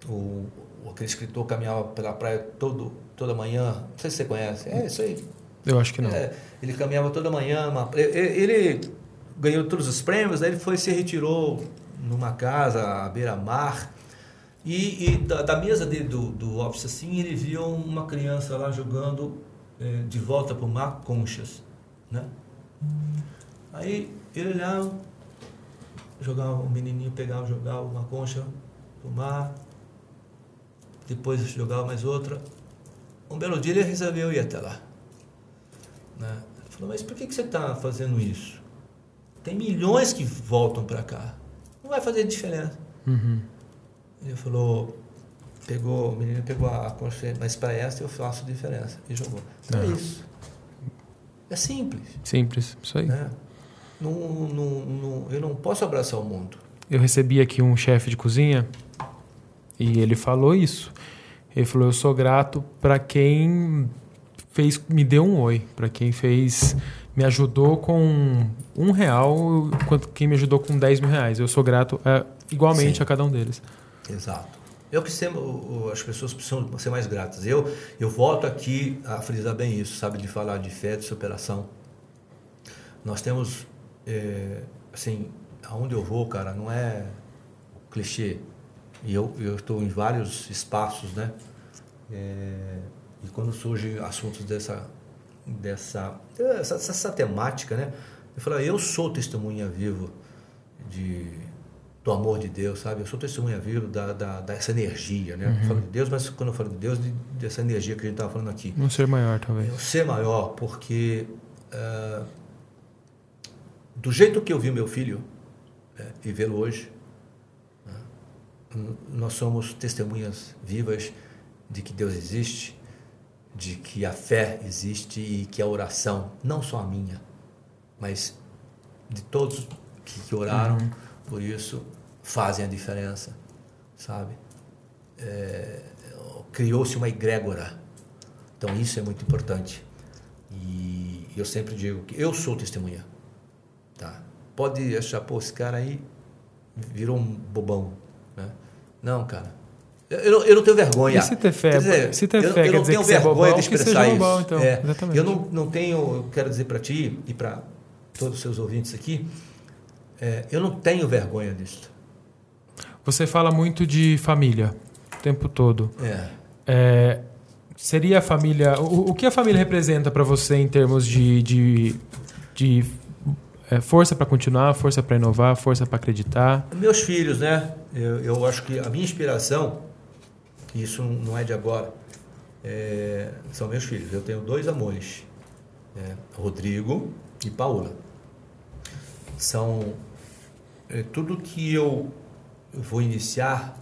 o, aquele escritor caminhava pela praia todo, toda manhã. Não sei se você conhece. É isso aí. Eu acho que não. É, ele caminhava toda manhã. Uma, ele, ele ganhou todos os prêmios, daí ele foi se retirou numa casa à beira-mar. E, e da, da, mesa dele do, do office assim, ele viu uma criança lá jogando é, de volta para o mar conchas. Né? Aí ele olhava, jogava, o menininho pegava, jogava uma concha no mar, depois jogava mais outra. Um belo dia ele resolveu ir até lá. Né? Ele falou, mas por que, que você está fazendo isso? Tem milhões que voltam para cá. Não vai fazer diferença. Uhum. Ele falou, pegou, o menino pegou a concha, mas para essa eu faço diferença. E jogou. Então é isso. É simples. Simples, isso aí. Né? Não, não, não, eu não posso abraçar o mundo. Eu recebi aqui um chefe de cozinha e ele falou isso. Ele falou: Eu sou grato para quem fez, me deu um oi, para quem fez, me ajudou com um real, quanto quem me ajudou com 10 mil reais. Eu sou grato é, igualmente Sim. a cada um deles. Exato. Eu que sempre, as pessoas precisam ser mais gratas. Eu, eu volto aqui a frisar bem isso, sabe, de falar de fé, de superação. Nós temos, é, assim, aonde eu vou, cara, não é clichê. E eu eu estou em vários espaços, né? É, e quando surgem assuntos dessa dessa essa, essa temática, né? Eu falo, eu sou testemunha vivo de do amor de Deus, sabe? Eu sou testemunha viva da, da, dessa energia, né? Uhum. Eu falo de Deus, mas quando eu falo de Deus, de, dessa energia que a gente estava falando aqui. Um ser maior, talvez. Um ser maior, porque uh, do jeito que eu vi meu filho uh, e vê-lo hoje, uh, nós somos testemunhas vivas de que Deus existe, de que a fé existe e que a oração, não só a minha, mas de todos que, que oraram. Uhum por isso fazem a diferença, sabe? É, Criou-se uma egrégora, então isso é muito importante. E eu sempre digo que eu sou testemunha, tá? Pode achar, pô, esse cara aí virou um bobão, né? Não, cara. Eu, não, eu não tenho vergonha. E se ter fé, dizer, se ter fé eu, eu não tenho vergonha bobão, de expressar isso. Bobão, então. é, eu não, não tenho, eu quero dizer para ti e para todos os seus ouvintes aqui, é, eu não tenho vergonha disso. Você fala muito de família o tempo todo. É. é seria a família. O, o, que a família representa para você em termos de, de, de é, força para continuar, força para inovar, força para acreditar? Meus filhos, né? Eu, eu acho que a minha inspiração, isso não é de agora, é, são meus filhos. Eu tenho dois amores, é, Rodrigo e Paula. São é, tudo que eu vou iniciar,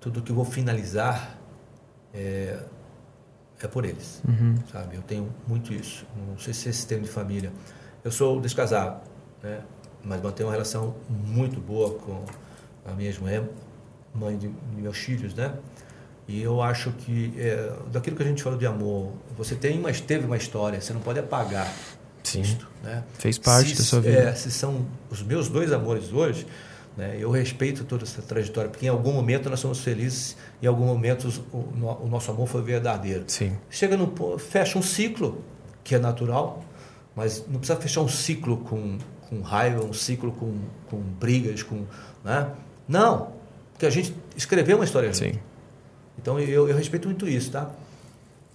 tudo que eu vou finalizar, é, é por eles, uhum. sabe? Eu tenho muito isso. Não sei se é esse termo de família. Eu sou descasado, né? Mas mantenho uma relação muito boa com a minha mulher, mãe de, de meus filhos, né? E eu acho que é, daquilo que a gente falou de amor, você tem, mas teve uma história, você não pode apagar. Sim. Isto, né? Fez parte se, da sua vida. É, se são os meus dois amores hoje, né, eu respeito toda essa trajetória, porque em algum momento nós somos felizes, em algum momento o, o nosso amor foi verdadeiro. Sim. Chega no fecha um ciclo que é natural, mas não precisa fechar um ciclo com, com raiva, um ciclo com, com brigas, com, né? Não, porque a gente escreveu uma história junto. Sim. Então eu, eu respeito muito isso, tá?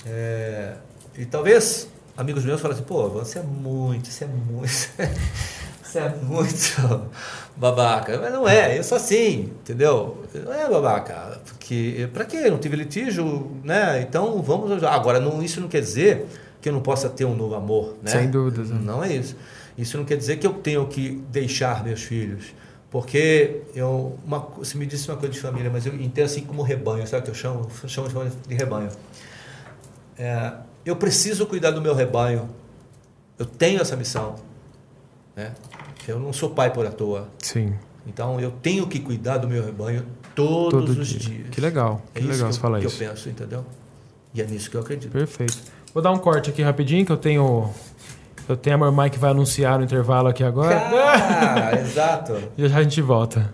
É, e talvez amigos meus falam assim, pô, você é muito, você é muito, você é muito babaca. Mas não é, eu sou assim, entendeu? Não é babaca, porque para quê? Não tive litígio, né? Então vamos agora não isso não quer dizer que eu não possa ter um novo amor, né? Sem dúvidas. Né? Não é isso. Isso não quer dizer que eu tenho que deixar meus filhos. Porque eu, uma, você me disse uma coisa de família, mas eu entendo assim como rebanho, sabe o que eu chamo? Eu chamo de rebanho. É, eu preciso cuidar do meu rebanho. Eu tenho essa missão. Né? Eu não sou pai por à toa. Sim. Então eu tenho que cuidar do meu rebanho todos Todo os dia. dias. Que legal. É que legal que você falar que isso. eu penso, entendeu? E é nisso que eu acredito. Perfeito. Vou dar um corte aqui rapidinho que eu tenho eu tenho a Mormai que vai anunciar no intervalo aqui agora. Ah, exato. E já a gente volta.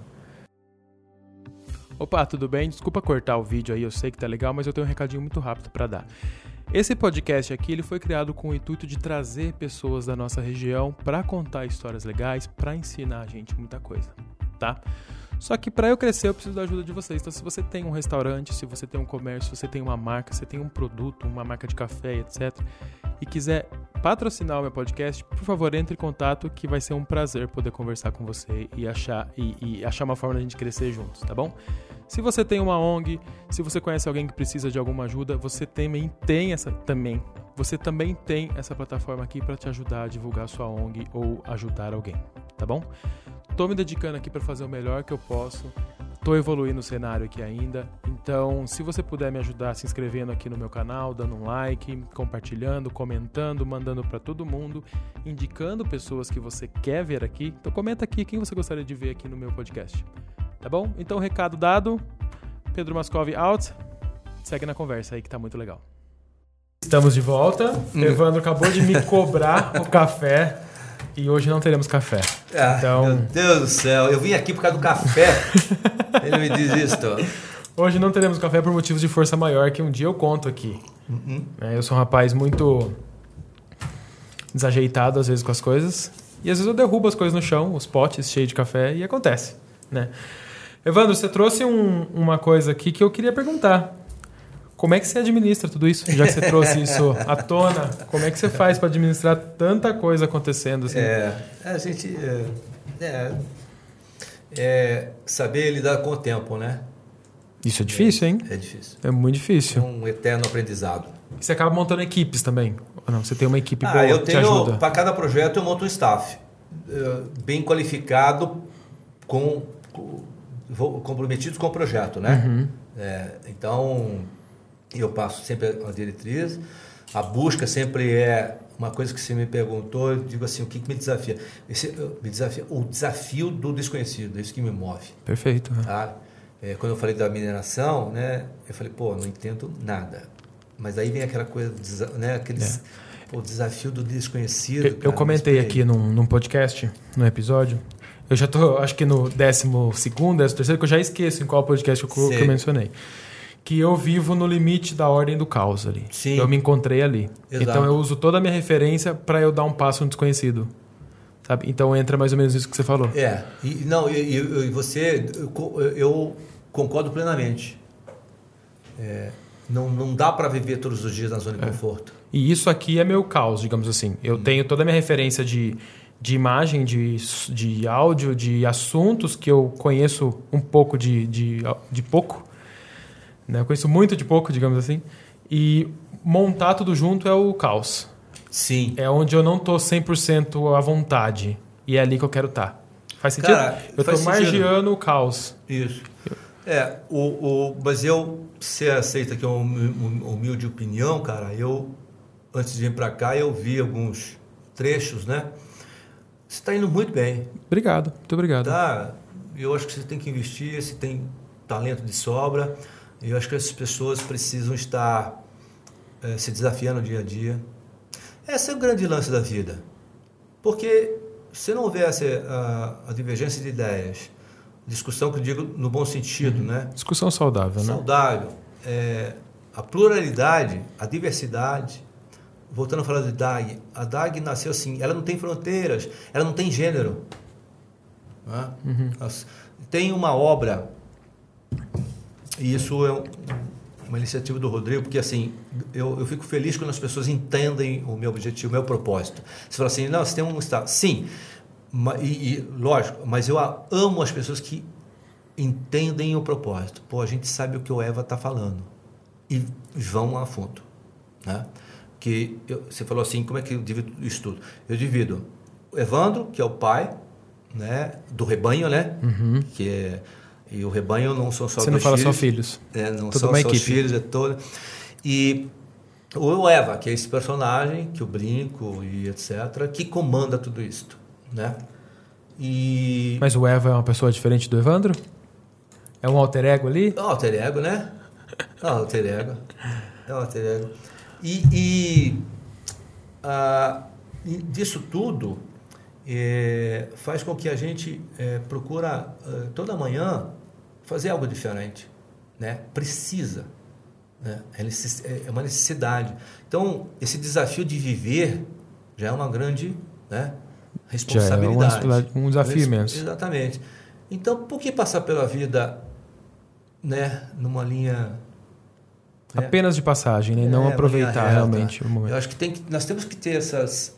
Opa, tudo bem? Desculpa cortar o vídeo aí, eu sei que tá legal, mas eu tenho um recadinho muito rápido para dar. Esse podcast aqui ele foi criado com o intuito de trazer pessoas da nossa região para contar histórias legais, para ensinar a gente muita coisa, tá? Só que para eu crescer eu preciso da ajuda de vocês. Então se você tem um restaurante, se você tem um comércio, se você tem uma marca, se você tem um produto, uma marca de café, etc, e quiser patrocinar o meu podcast, por favor, entre em contato que vai ser um prazer poder conversar com você e achar e, e achar uma forma da gente crescer juntos, tá bom? Se você tem uma ONG, se você conhece alguém que precisa de alguma ajuda, você também tem essa também. Você também tem essa plataforma aqui para te ajudar a divulgar sua ONG ou ajudar alguém, tá bom? Tô me dedicando aqui para fazer o melhor que eu posso. Tô evoluindo o cenário aqui ainda. Então, se você puder me ajudar se inscrevendo aqui no meu canal, dando um like, compartilhando, comentando, mandando para todo mundo, indicando pessoas que você quer ver aqui. Então comenta aqui quem você gostaria de ver aqui no meu podcast. Tá bom? Então, recado dado. Pedro Mascov out. Segue na conversa aí que tá muito legal. Estamos de volta. Hum. Evandro acabou de me cobrar o café e hoje não teremos café. Ah, então... Meu Deus do céu, eu vim aqui por causa do café. Ele me diz isso. Hoje não teremos café por motivos de força maior que um dia eu conto aqui. Uhum. É, eu sou um rapaz muito desajeitado às vezes com as coisas. E às vezes eu derrubo as coisas no chão, os potes cheios de café, e acontece. Né? Evandro, você trouxe um, uma coisa aqui que eu queria perguntar. Como é que você administra tudo isso? Já que você trouxe isso à tona, como é que você faz para administrar tanta coisa acontecendo? Assim? É, a gente. É, é, é, saber lidar com o tempo, né? Isso é difícil, hein? É difícil. É muito difícil. É um eterno aprendizado. E você acaba montando equipes também? Ou não? Você tem uma equipe ah, boa eu tenho? Para cada projeto eu monto um staff eh, bem qualificado, com, com comprometidos com o projeto, né? Uhum. É, então eu passo sempre a diretriz. A busca sempre é uma coisa que você me perguntou, eu digo assim, o que, que me desafia? Esse, me desafia? O desafio do desconhecido, é isso que me move. Perfeito. Tá? É, quando eu falei da mineração, né, eu falei, pô, não entendo nada. Mas aí vem aquela coisa, né, aqueles, é. o desafio do desconhecido. Eu, cara, eu comentei aqui num, num podcast, no episódio, eu já tô, acho que no décimo segundo, décimo terceiro, que eu já esqueço em qual podcast eu, que eu mencionei que eu vivo no limite da ordem do caos ali. Sim. Eu me encontrei ali. Exato. Então eu uso toda a minha referência para eu dar um passo no desconhecido. Sabe? Então entra mais ou menos isso que você falou. É. E, não, e, você, eu, eu, concordo plenamente. É, não, não dá para viver todos os dias na zona de é. conforto. E isso aqui é meu caos, digamos assim. Eu hum. tenho toda a minha referência de, de imagem, de, de áudio, de assuntos que eu conheço um pouco de, de, de pouco né? Eu conheço muito de pouco, digamos assim. E montar tudo junto é o caos. Sim. É onde eu não tô 100% à vontade. E é ali que eu quero estar. Tá. Faz sentido? Cara, eu estou margeando o caos. Isso. É, o, o, mas eu, você aceita aqui uma humilde opinião, cara, eu, antes de vir para cá, eu vi alguns trechos, né? Você está indo muito bem. Obrigado, muito obrigado. Tá, eu acho que você tem que investir, você tem talento de sobra. Eu acho que essas pessoas precisam estar é, se desafiando dia a dia. Esse é o grande lance da vida. Porque se não houvesse a, a divergência de ideias, discussão que eu digo no bom sentido, uhum. né? Discussão saudável, saudável né? Saudável. É, a pluralidade, a diversidade. Voltando a falar de DAG, a DAG nasceu assim, ela não tem fronteiras, ela não tem gênero. Né? Uhum. Tem uma obra e isso é uma iniciativa do Rodrigo, porque assim, eu, eu fico feliz quando as pessoas entendem o meu objetivo, o meu propósito. Você fala assim, não, você tem um estado. Sim, e, e, lógico, mas eu amo as pessoas que entendem o propósito. Pô, a gente sabe o que o Eva está falando e vão a fundo. Né? Que eu, você falou assim, como é que eu divido isso tudo? Eu divido o Evandro, que é o pai né, do rebanho, né? Uhum. Que é e o rebanho não são só Você não fala filhos, só filhos. É, não Toda são só equipe. filhos, é toda. E o Eva, que é esse personagem, que o brinco e etc., que comanda tudo isso, né? E... Mas o Eva é uma pessoa diferente do Evandro? É um alter ego ali? É um alter ego, né? É um alter ego. É um alter ego. E, e, ah, disso tudo é, faz com que a gente é, procura é, toda manhã fazer algo diferente, né? Precisa, né? É, é uma necessidade. Então, esse desafio de viver já é uma grande, né? Responsabilidade. Já é um desafio imenso. Exatamente. Então, por que passar pela vida, né? Numa linha né? apenas de passagem, né? E não é, aproveitar realmente o momento. Eu acho que, tem que nós temos que ter essas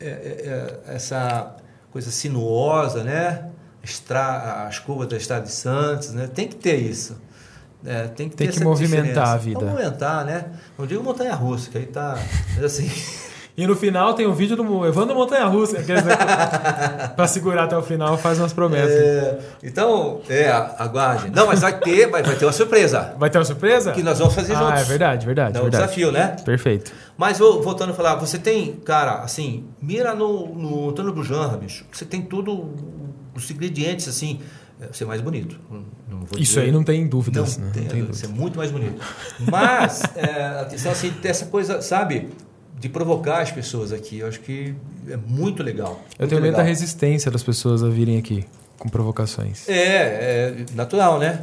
é, é, é essa coisa sinuosa, né? Estra, as curvas da Estrada de Santos, né? Tem que ter isso. É, tem que, tem que movimentar diferença. a vida. Movimentar, né? Não digo montanha russa, que aí tá. Mas assim. E no final tem um vídeo do Evandro Montanha Russa, para segurar até o final, faz umas promessas. É, então, é, aguarde. Não, mas vai ter, vai, vai ter uma surpresa. Vai ter uma surpresa? Que nós vamos fazer ah, juntos. Ah, é verdade, verdade. É um verdade. desafio, né? Perfeito. Mas voltando a falar, você tem, cara, assim, mira no, no Antônio Bujanra, bicho. Você tem tudo, os ingredientes, assim, é, ser mais bonito. Isso dizer, aí não tem dúvidas. Não, né? tem, não tem dúvida. Ser muito mais bonito. Mas, é, a questão assim, essa coisa, sabe? de provocar as pessoas aqui. Eu acho que é muito legal. Muito eu tenho medo da resistência das pessoas a virem aqui com provocações. É, é natural, né?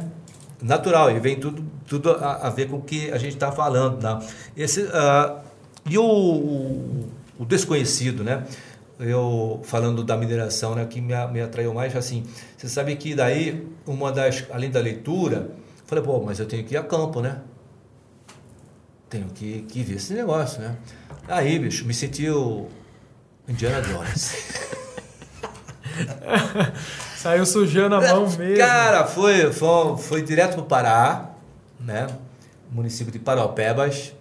Natural, e vem tudo, tudo a, a ver com o que a gente está falando. Tá? Esse, uh, e o, o, o, desconhecido, né? Eu falando da mineração, né, que me, me atraiu mais, assim, você sabe que daí, uma das, além da leitura, falei, pô, mas eu tenho que ir a campo, né? Tenho que, que ver esse negócio, né? Aí, bicho, me senti o Indiana Jones. Saiu sujando a mão mesmo. Cara, foi, foi, foi direto pro Pará, né? Município de Paraupebas.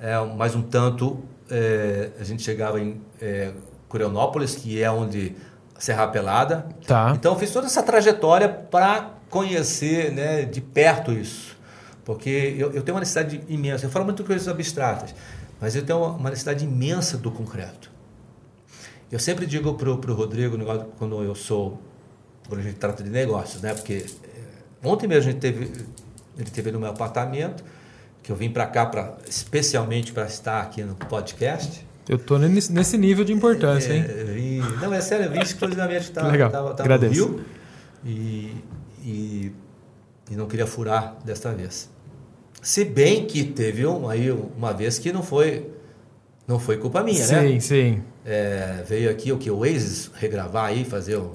É, mais um tanto, é, a gente chegava em é, Curionópolis, que é onde Serra Pelada. Tá. Então, fiz toda essa trajetória para conhecer né, de perto isso. Porque eu, eu tenho uma necessidade imensa. Eu falo muito de coisas abstratas. Mas eu tenho uma necessidade imensa do concreto. Eu sempre digo para o Rodrigo, quando eu sou, quando a gente trata de negócios, né? Porque eh, ontem mesmo a gente teve, ele teve no meu apartamento, que eu vim para cá pra, especialmente para estar aqui no podcast. Eu estou nesse nível de importância, é, hein? Vim, não, é sério, eu vim exclusivamente tá, Legal. Tava, tava Agradeço. no Rio e, e, e não queria furar desta vez. Se bem que teve um, aí uma vez que não foi não foi culpa minha, sim, né? Sim, sim. É, veio aqui o que o Oasis regravar aí, fazer o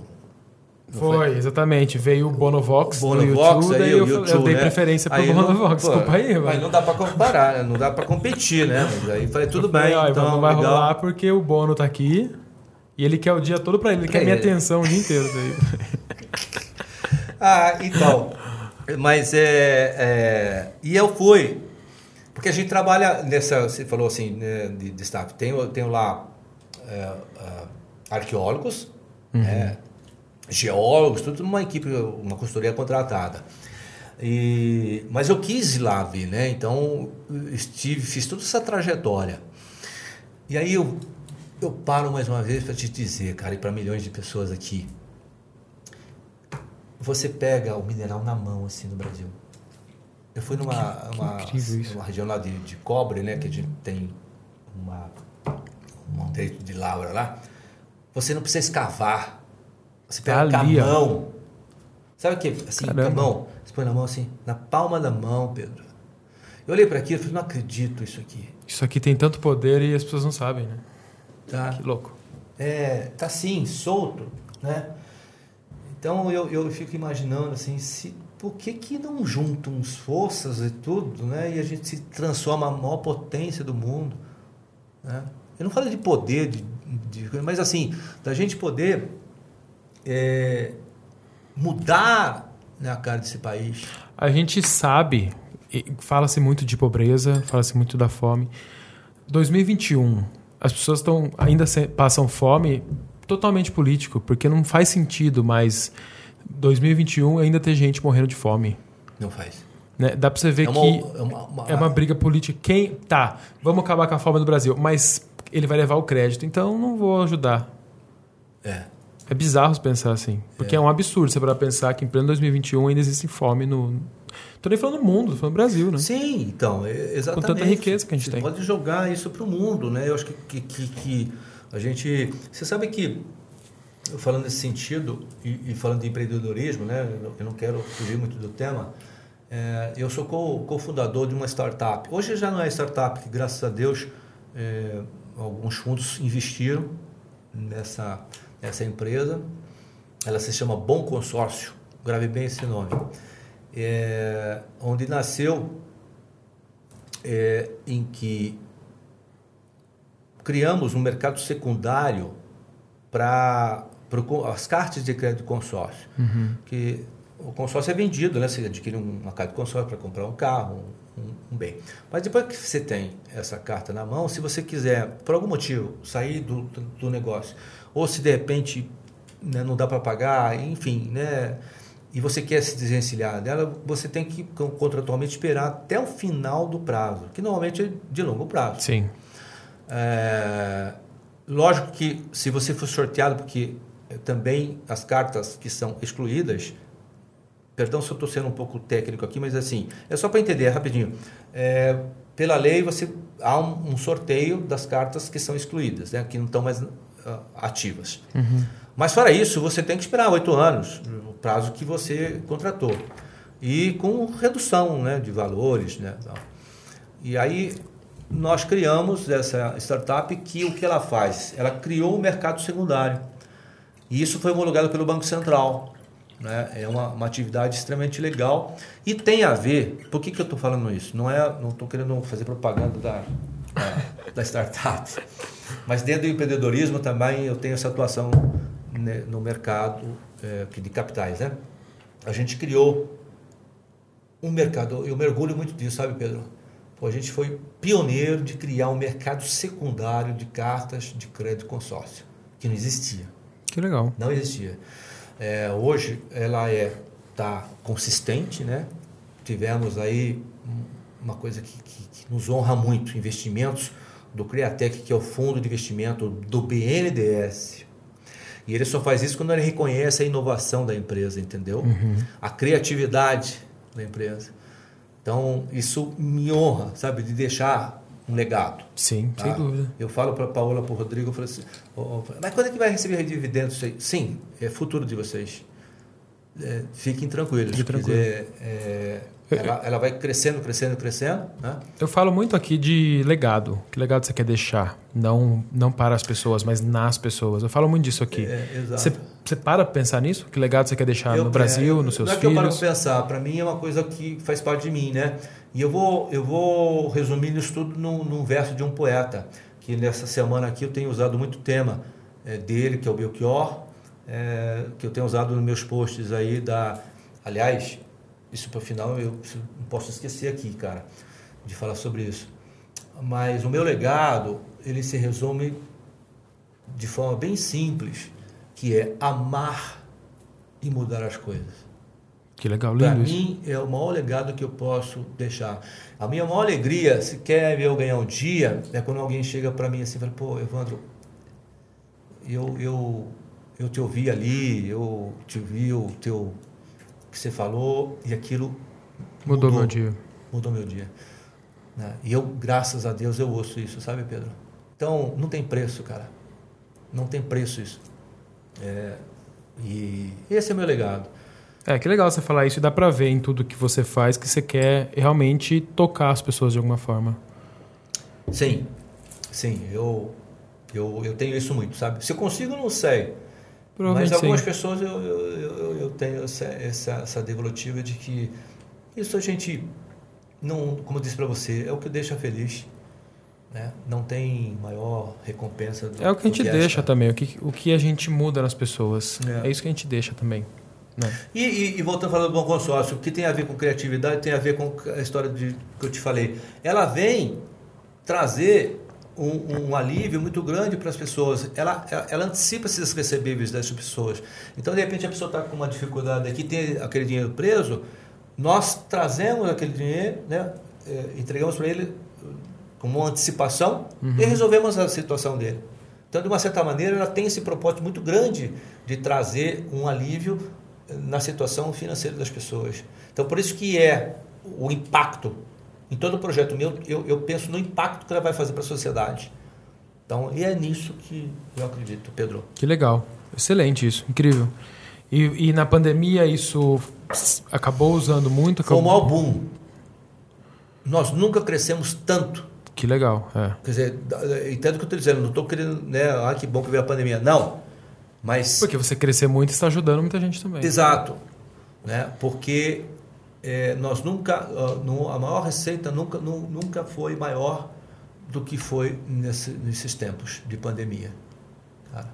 foi, foi, exatamente. Veio o Bonovox Bonovox, YouTube, aí eu, YouTube, eu dei né? preferência para o Bonovox. Desculpa aí, Mas não dá para comparar, né? não dá para competir, né? Mas aí falei, tudo bem, falei, então não vai legal. rolar porque o Bono tá aqui e ele quer o dia todo para ele, ele quer minha atenção o dia inteiro. ah, então... Mas é, é, E eu fui. Porque a gente trabalha nessa. Você falou assim, né, de, de staff. Tenho, tenho lá é, é arqueólogos, uhum. né, geólogos, tudo uma equipe, uma consultoria contratada. E, mas eu quis ir lá ver, né? Então estive, fiz toda essa trajetória. E aí eu, eu paro mais uma vez para te dizer, cara, e para milhões de pessoas aqui você pega o mineral na mão, assim, no Brasil. Eu fui numa que, uma, que uma região lá de, de cobre, né? Que a gente tem uma, um direito de lavra lá. Você não precisa escavar. Você pega tá com a mão. Sabe o que? Assim, com a mão. Você põe na mão assim, na palma da mão, Pedro. Eu olhei para aquilo e falei, não acredito isso aqui. Isso aqui tem tanto poder e as pessoas não sabem, né? Tá. Que louco. É, tá assim, solto, né? Então eu, eu fico imaginando assim, se, por que, que não juntam forças e tudo, né? E a gente se transforma a maior potência do mundo. Né? Eu não falo de poder, de, de, mas assim, da gente poder é, mudar né, a cara desse país. A gente sabe, fala-se muito de pobreza, fala-se muito da fome. 2021, as pessoas estão ainda passam fome totalmente político, porque não faz sentido mais 2021 ainda ter gente morrendo de fome. Não faz. Né? Dá para você ver é uma, que é uma, uma, é uma briga política. Quem tá? Vamos acabar com a fome no Brasil, mas ele vai levar o crédito, então não vou ajudar. É. É bizarro pensar assim, porque é, é um absurdo você para pensar que em pleno 2021 ainda existe fome no Tô nem falando no mundo, tô falando no Brasil, né? Sim, então, exatamente. Com tanta riqueza que a gente você tem. pode jogar isso para o mundo, né? Eu acho que, que, que, a gente. Você sabe que falando nesse sentido e, e, falando de empreendedorismo, né, eu não quero fugir muito do tema. É, eu sou cofundador de uma startup. Hoje já não é startup, que graças a Deus é, alguns fundos investiram nessa, nessa empresa. Ela se chama Bom Consórcio, grave bem esse nome. É, onde nasceu é, em que criamos um mercado secundário para as cartas de crédito consórcio. Uhum. Que o consórcio é vendido, né? Você adquire uma carta de consórcio para comprar um carro, um, um, bem. Mas depois que você tem essa carta na mão, se você quiser, por algum motivo, sair do, do negócio, ou se de repente né, não dá para pagar, enfim, né? E você quer se desvencilhar dela, você tem que contratualmente esperar até o final do prazo, que normalmente é de longo prazo. Sim. É, lógico que se você for sorteado, porque também as cartas que são excluídas, perdão se eu estou sendo um pouco técnico aqui, mas assim, é só para entender rapidinho. É, pela lei, você há um, um, sorteio das cartas que são excluídas, né, que não estão mais ativas. Uhum. Mas fora isso, você tem que esperar oito anos, o prazo que você contratou. E com redução né, de valores. Né, e aí nós criamos essa startup que o que ela faz? Ela criou o um mercado secundário. E isso foi homologado pelo Banco Central. Né? É uma, uma atividade extremamente legal e tem a ver. Por que, que eu estou falando isso? Não é, não estou querendo fazer propaganda da, da, da, startup, mas dentro do empreendedorismo também eu tenho essa atuação né, no mercado é, de capitais. Né? A gente criou um mercado, eu mergulho muito disso, sabe, Pedro? Pô, a gente foi pioneiro de criar um mercado secundário de cartas de crédito consórcio, que não existia. Que legal. Não existia. É, hoje ela é tá consistente, né? Tivemos aí uma coisa que, que, que nos honra muito, investimentos do Criatec, que é o fundo de investimento do BNDES. E ele só faz isso quando ele reconhece a inovação da empresa, entendeu? Uhum. A criatividade da empresa. Então, isso me honra, sabe, de deixar um legado. Sim, tá? sem dúvida. Eu falo para a Paola, para o Rodrigo, eu falo assim, oh, mas quando é que vai receber dividendos? Sim, é futuro de vocês. É, fiquem tranquilos. Fique tranquilo. Dizer, é, ela, ela, vai crescendo, crescendo, crescendo. Né? Eu falo muito aqui de legado. Que legado você quer deixar? Não, não para as pessoas, mas nas pessoas. Eu falo muito disso aqui. É, exato. Você, você para pensar nisso? Que legado você quer deixar eu, no Brasil, nos seus não filhos? Não é que eu paro para pensar. Para mim é uma coisa que faz parte de mim, né? E eu vou, eu vou resumir isso tudo num, num verso de um poeta, que nessa semana aqui eu tenho usado muito tema é, dele, que é o Belchior, é, que eu tenho usado nos meus posts aí da... Aliás, isso para o final eu não posso esquecer aqui, cara, de falar sobre isso. Mas o meu legado, ele se resume de forma bem simples, que é amar e mudar as coisas. Que legal, lindo Para mim, é o maior legado que eu posso deixar. A minha maior alegria, se quer ver eu ganhar um dia, é quando alguém chega para mim assim e fala, pô, Evandro, eu, eu, eu te ouvi ali, eu te ouvi o teu que você falou e aquilo mudou, mudou meu dia. Mudou meu dia. Né? E eu, graças a Deus, eu ouço isso, sabe, Pedro? Então, não tem preço, cara. Não tem preço isso. É, e esse é meu legado. É, que legal você falar isso e dá pra ver em tudo que você faz que você quer realmente tocar as pessoas de alguma forma. Sim, sim, eu, eu, eu tenho isso muito, sabe? Se eu consigo, não sei. Mas algumas sim. pessoas eu, eu, eu, eu, tenho essa, essa, essa devolutiva de que isso a gente, não, como eu disse para você, é o que deixa feliz. Né? Não tem maior recompensa. Do, é o que a gente que deixa também, o que, o que a gente muda nas pessoas. É, é isso que a gente deixa também. Né? E, e, e, voltando a falar do bom consórcio, o que tem a ver com criatividade tem a ver com a história de, que eu te falei. Ela vem trazer um, um alívio muito grande para as pessoas. Ela, ela, ela, antecipa esses recebíveis dessas pessoas. Então, de repente, a pessoa está com uma dificuldade aqui, tem aquele dinheiro preso, nós trazemos aquele dinheiro, né, é, entregamos para ele como uma antecipação uhum. e resolvemos a situação dele. Então, de uma certa maneira, ela tem esse propósito muito grande de trazer um alívio na situação financeira das pessoas. Então, por isso que é o impacto. Em todo projeto meu, eu, eu penso no impacto que ela vai fazer para a sociedade. Então, e é nisso que eu acredito, Pedro. Que legal. Excelente isso, incrível. E, e na pandemia isso acabou usando muito? Foi acabou... um boom. Nós nunca crescemos tanto. Que legal, é. Quer dizer, entendo o que eu estou dizendo, não estou querendo, né, ah, que bom que veio a pandemia. Não, mas... Porque você crescer muito está ajudando muita gente também. Exato, né? porque é, nós nunca, a maior receita nunca, nunca foi maior do que foi nesse, nesses tempos de pandemia. Cara.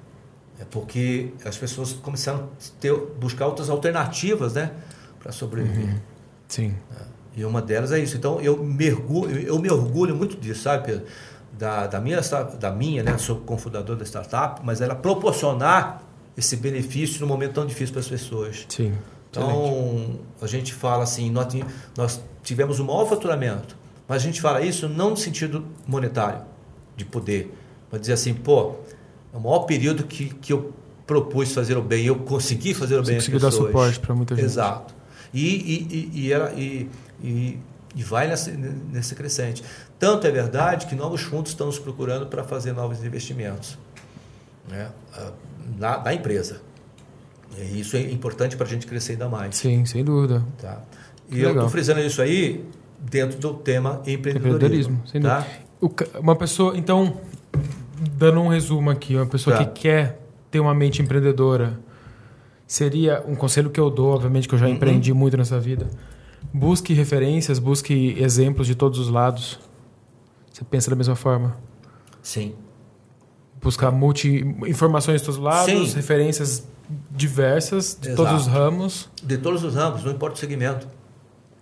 É porque as pessoas começaram a ter, buscar outras alternativas né, para sobreviver. Uhum. Sim. É. E uma delas é isso. Então eu mergulho, eu me orgulho muito disso, sabe, Pedro? Da, da minha, da minha, né? Sou cofundador da startup, mas ela proporcionar esse benefício num momento tão difícil para as pessoas. Sim. Então, a gente fala assim, nós, nós tivemos o maior faturamento, mas a gente fala isso não no sentido monetário, de poder, mas dizer assim, pô, é o maior período que, que eu propus fazer o bem, eu consegui fazer o Você bem às pessoas. dar suporte para muita gente. Exato. E, e, e, e, ela, e, e, e vai nesse, nesse crescente. Tanto é verdade que novos fundos estão nos procurando para fazer novos investimentos né, na, na empresa. E isso é importante para a gente crescer ainda mais. Sim, sem dúvida. Tá? E que eu estou frisando isso aí dentro do tema empreendedorismo. empreendedorismo sem tá? dúvida. Uma pessoa, então, dando um resumo aqui, uma pessoa tá. que quer ter uma mente empreendedora, seria um conselho que eu dou, obviamente que eu já uhum. empreendi muito nessa vida. Busque referências, busque exemplos de todos os lados. Você pensa da mesma forma? Sim. Buscar multi informações de todos os lados, Sim. referências diversas de Exato. todos os ramos. De todos os ramos, não importa o segmento.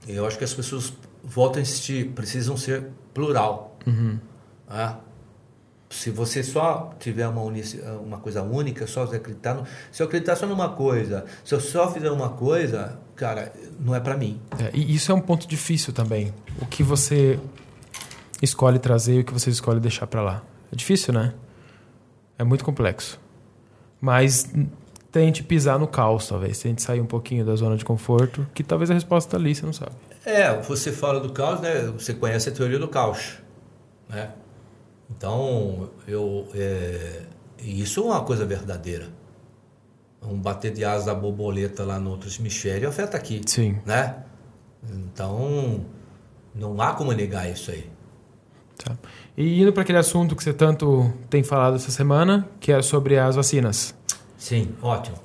Eu acho que as pessoas voltam a insistir, precisam ser plural. Uhum. Ah, se você só tiver uma, unici, uma coisa única, só acreditar, no, se eu acreditar só numa coisa, se eu só fizer uma coisa, cara, não é para mim. É, e isso é um ponto difícil também. O que você escolhe trazer e o que você escolhe deixar para lá. É difícil, né? É muito complexo. Mas tente pisar no caos, talvez. Tente sair um pouquinho da zona de conforto, que talvez a resposta está ali, você não sabe. É, você fala do caos, né? Você conhece a teoria do caos, né? Então, eu, é, isso é uma coisa verdadeira. Um bater de asas da borboleta lá no outro hemisfério afeta aqui. Sim. Né? Então, não há como negar isso aí. Tá. E indo para aquele assunto que você tanto tem falado essa semana, que é sobre as vacinas. Sim, ótimo.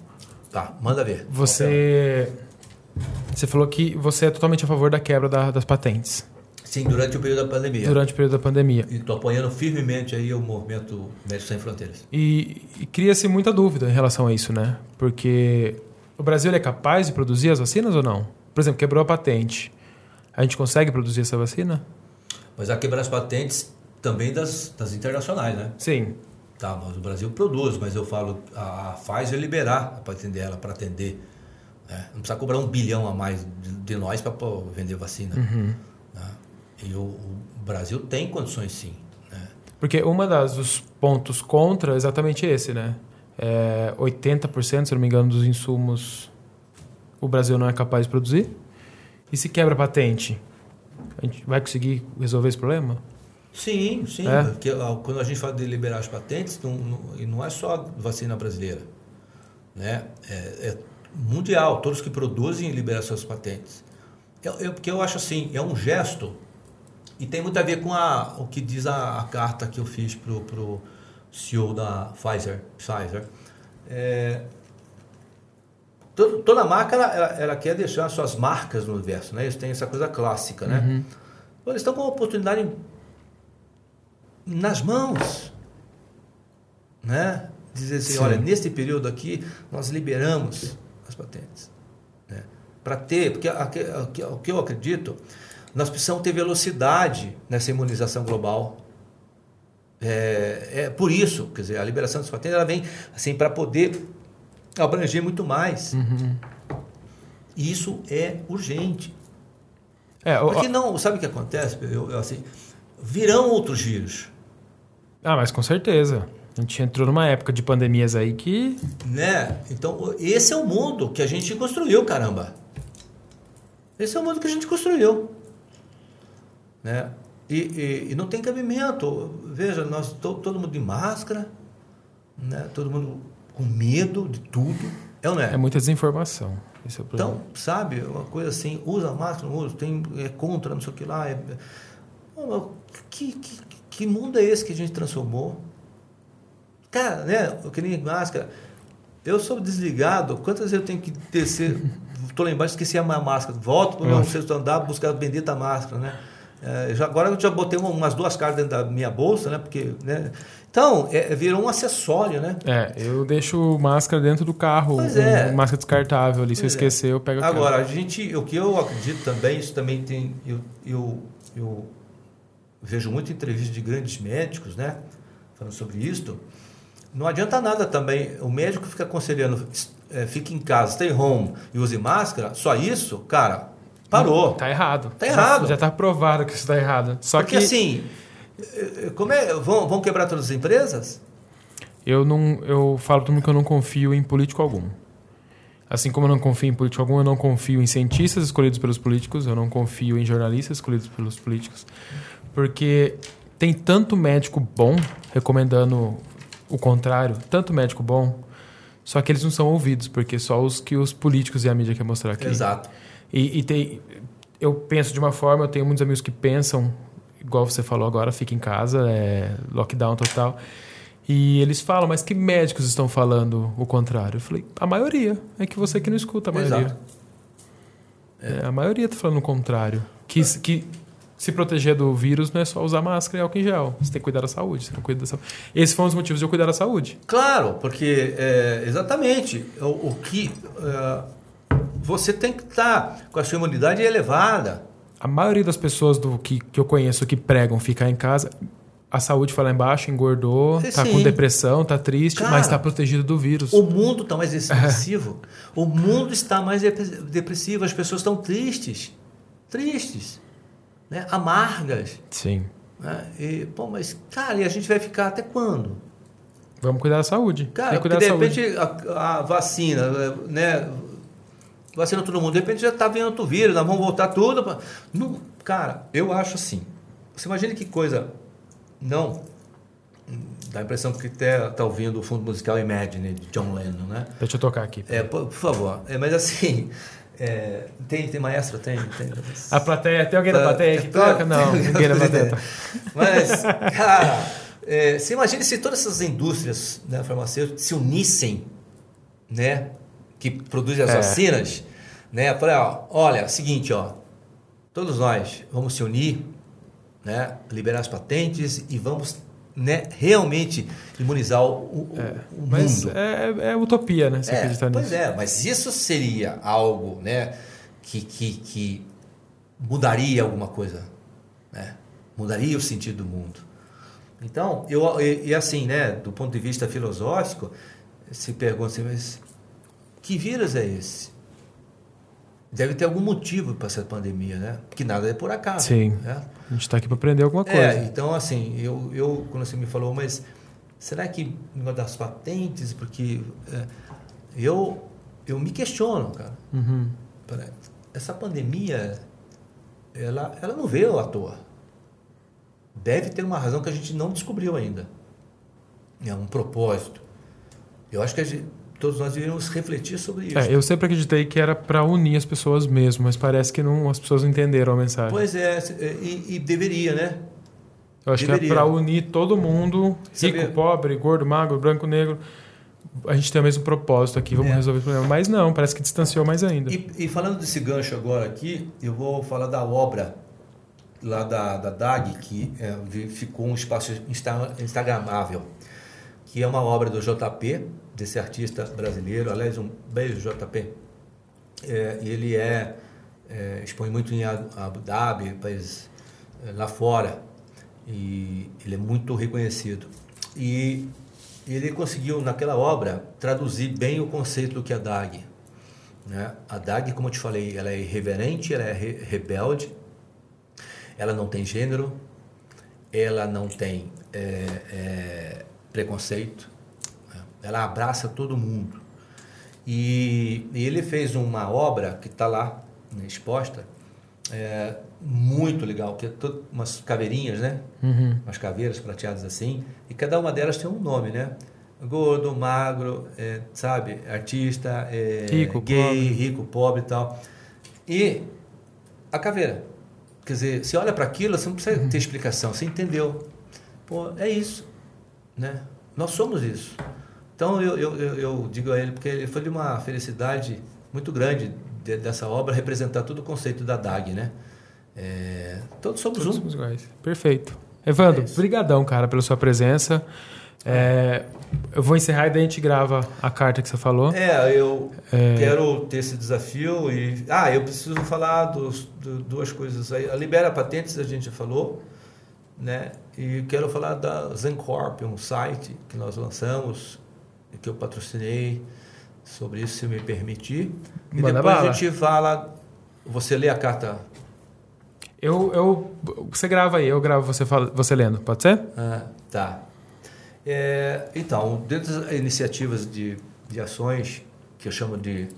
Tá, manda ver. Você, você falou que você é totalmente a favor da quebra da, das patentes. Sim, durante o período da pandemia. Durante o período da pandemia. E estou apoiando firmemente aí o movimento Médicos Sem Fronteiras. E, e cria-se muita dúvida em relação a isso, né? Porque o Brasil é capaz de produzir as vacinas ou não? Por exemplo, quebrou a patente. A gente consegue produzir essa vacina? Mas a quebrar as patentes também das, das internacionais, né? Sim. Tá, mas o Brasil produz, mas eu falo, a, a Pfizer liberar a patente dela para atender. Né? Não precisa cobrar um bilhão a mais de, de nós para vender vacina. Uhum. E o, o Brasil tem condições sim. Né? Porque uma das dos pontos contra é exatamente esse, né? É 80%, se não me engano, dos insumos o Brasil não é capaz de produzir. E se quebra a patente, a gente vai conseguir resolver esse problema? Sim, sim. É? Porque, quando a gente fala de liberar as patentes, não, não, e não é só vacina brasileira. Né? É, é mundial, todos que produzem liberam suas patentes. Eu, eu, porque eu acho assim, é um gesto e tem muito a ver com a, o que diz a, a carta que eu fiz para o CEO da Pfizer. Pfizer. É, toda marca ela, ela, ela, quer deixar suas marcas no universo, né? Eles têm essa coisa clássica, né? Uhum. Eles estão com uma oportunidade nas mãos, né? Dizer assim, Sim. olha, nesse período aqui nós liberamos as patentes, né? Para ter, porque o que eu acredito nós precisamos ter velocidade nessa imunização global. É, é por isso, quer dizer, a liberação das patentes ela vem assim para poder abranger muito mais. Uhum. Isso é urgente. É, o, Porque não, sabe o que acontece? Eu, eu, assim, virão outros vírus. Ah, mas com certeza. A gente entrou numa época de pandemias aí que. Né? Então, esse é o mundo que a gente construiu, caramba. Esse é o mundo que a gente construiu. Né? E, e, e não tem cabimento. Veja, nós todo mundo de máscara, né? todo mundo com medo de tudo. É ou não é? É muita desinformação. Esse é o problema. Então, sabe, uma coisa assim, usa máscara, não usa, tem, é contra, não sei o que lá. É, que, que, que mundo é esse que a gente transformou? Cara, né? Eu queria máscara. Eu sou desligado. Quantas vezes eu tenho que descer? Estou lá embaixo, esqueci a máscara. Volto para o meu sexto andar, buscar a bendita máscara, né? É, já, agora eu já botei umas duas caras dentro da minha bolsa, né? Porque, né? Então, é, virou um acessório, né? É, eu deixo máscara dentro do carro, pois é. Um, máscara descartável ali. Se eu é. esquecer, eu pego Agora, a gente, o que eu acredito também, isso também tem. Eu, eu, eu vejo muito entrevistas de grandes médicos, né? Falando sobre isso. Não adianta nada também. O médico fica aconselhando, é, fique em casa, stay home e use máscara, só isso, cara, parou. Tá errado. Tá errado. Já, está provado que isso está errado. Só Porque que... assim, como é, vão, vão quebrar todas as empresas? Eu não, eu falo para mundo que eu não confio em político algum. Assim como eu não confio em político algum, eu não confio em cientistas escolhidos pelos políticos, eu não confio em jornalistas escolhidos pelos políticos, porque tem tanto médico bom recomendando o contrário, tanto médico bom, só que eles não são ouvidos, porque só os que os políticos e a mídia querem mostrar aqui. Exato. E, e tem, eu penso de uma forma, eu tenho muitos amigos que pensam, igual você falou agora, fica em casa, é lockdown total. E eles falam, mas que médicos estão falando o contrário? Eu falei, a maioria. É que você que não escuta a maioria. Exato. É. É, a maioria está falando o contrário. Que, que se proteger do vírus não é só usar máscara e álcool em gel. Você tem que cuidar da saúde. Você tem que cuidar da saúde. Esses foram os motivos de eu cuidar da saúde. Claro, porque é, exatamente o, o que. Uh, você tem que estar com a sua imunidade elevada. A maioria das pessoas do que, que eu conheço que pregam ficar em casa, a saúde foi lá embaixo, engordou, está com depressão, está triste, Cara, mas está protegido do vírus. O mundo está mais depressivo. o mundo está mais depressivo. As pessoas estão tristes. Tristes. Né? Amargas. Sim. Né? E, pô, mas, cara, e a gente vai ficar até quando? Vamos cuidar da saúde. Cara, cuidar de repente a, a, vacina, né? vacina todo mundo. De repente já está vindo outro vírus, nós vamos voltar tudo. Pra... Não, cara, eu acho assim. Você imagina que coisa. Não. Dá a impressão que até está ouvindo o fundo musical Imagine, de John Lennon, né? Deixa eu tocar aqui. É, por, por favor. É, mas assim. É, tem, tem maestro? Tem, tem. A plateia, tem alguém na plateia que toca? Não, ninguém na plateia. Mas, cara, é, você imagina se todas essas indústrias né, farmacêuticas se unissem, né? que produz as é. vacinas, né? Ó, olha, seguinte, ó, todos nós vamos se unir, né? Liberar as patentes e vamos né, realmente imunizar o, é, o mas mundo. É, é, utopia, né? Você é, acreditar pois nisso. é, mas isso seria algo, né? Que, que, que mudaria alguma coisa, né? Mudaria o sentido do mundo. Então, eu, e, e assim, né? Do ponto de vista filosófico, se pergunta assim, mas que vírus é esse? Deve ter algum motivo para essa pandemia, né? Que nada é por acaso. Sim. Né? A gente está aqui para aprender alguma coisa. É, então, assim, eu, eu, quando você me falou, mas será que uma das patentes, porque é, eu, eu me questiono, cara. Uhum. Essa pandemia, ela, ela não veio à toa. Deve ter uma razão que a gente não descobriu ainda. É um propósito. Eu acho que a gente, todos nós deveríamos refletir sobre isso. É, eu sempre acreditei que era para unir as pessoas mesmo, mas parece que não, as pessoas não entenderam a mensagem. Pois é, e, e deveria, né? Eu acho deveria. que é para unir todo mundo, rico, pobre, gordo, magro, branco, negro. A gente tem o mesmo propósito aqui, vamos é. resolver o problema. Mas não, parece que distanciou mais ainda. E, e, falando desse gancho agora aqui, eu vou falar da obra lá da, da DAG, que é, ficou um espaço instagramável, que é uma obra do JP, desse artista brasileiro. Aliás, um beijo, JP. É, ele é, é, expõe muito em Abu Dhabi, país é, lá fora, e ele é muito reconhecido. E ele conseguiu, naquela obra, traduzir bem o conceito do que é DAG. Né? A DAG, como eu te falei, ela é irreverente, ela é re rebelde, ela não tem gênero, ela não tem é, é, preconceito, ela abraça todo mundo. E, e ele fez uma obra que está lá né, exposta, é, muito legal, que é todo, umas caveirinhas, né? Uhum. Umas caveiras prateadas assim, e cada uma delas tem um nome, né? gordo, magro, é, sabe, artista, é, Rico, gay, pobre. rico, pobre e tal. E a caveira. Quer dizer, você olha para aquilo, você não precisa Uhum. ter explicação, você entendeu. Pô, é isso, né? Nós somos isso. Então eu, eu, eu, digo a ele, porque ele foi de uma felicidade muito grande de- dessa obra representar todo o conceito da DAG, né? É, todos somos Todos um. somos iguais. Perfeito. Evandro, É brigadão, cara, pela sua presença. É, eu vou encerrar e daí a gente grava a carta que você falou. É, eu É. quero ter esse desafio e. Ah, eu preciso falar dos, do- duas coisas aí. A Libera Patentes a gente já falou, né? E quero falar da Zencorp, um site que nós lançamos, que eu patrocinei sobre isso, se me permitir. E Manda depois bala. a gente fala. Você lê a carta. Eu, eu, você grava aí, eu gravo você, fala, você lendo, pode ser? Ah, tá. É, então, dentro das iniciativas de, de ações que eu chamo de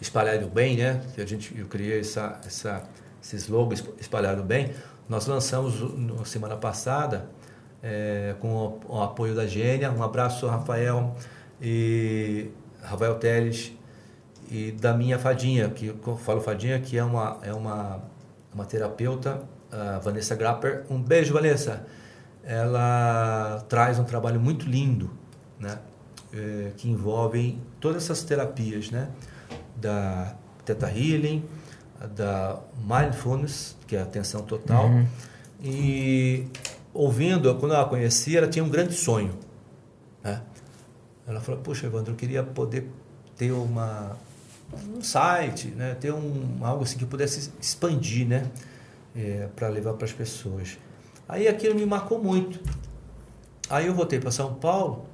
espalhar o bem, né? Que a gente eu criei essa, essa esse slogan "Esp- espalhar o bem. Nós lançamos na semana passada é, com o, o apoio da Gênia. Um abraço, Rafael e Rafael Teles e da minha fadinha, que eu falo fadinha, que é uma é uma uma terapeuta, a Vanessa Grapper. Um beijo, Vanessa. Ela traz um trabalho muito lindo, né? É, que envolve todas essas terapias, né? Da Theta Healing, da Mindfulness, que é a atenção total. Uhum. E ouvindo, quando eu a conheci, ela tinha um grande sonho, né? Ela falou: "Puxa, Evandro, eu queria poder ter uma um site, né? Ter um algo assim que pudesse expandir, né? para levar para as pessoas. Aí aquilo me marcou muito. Aí eu voltei para São Paulo.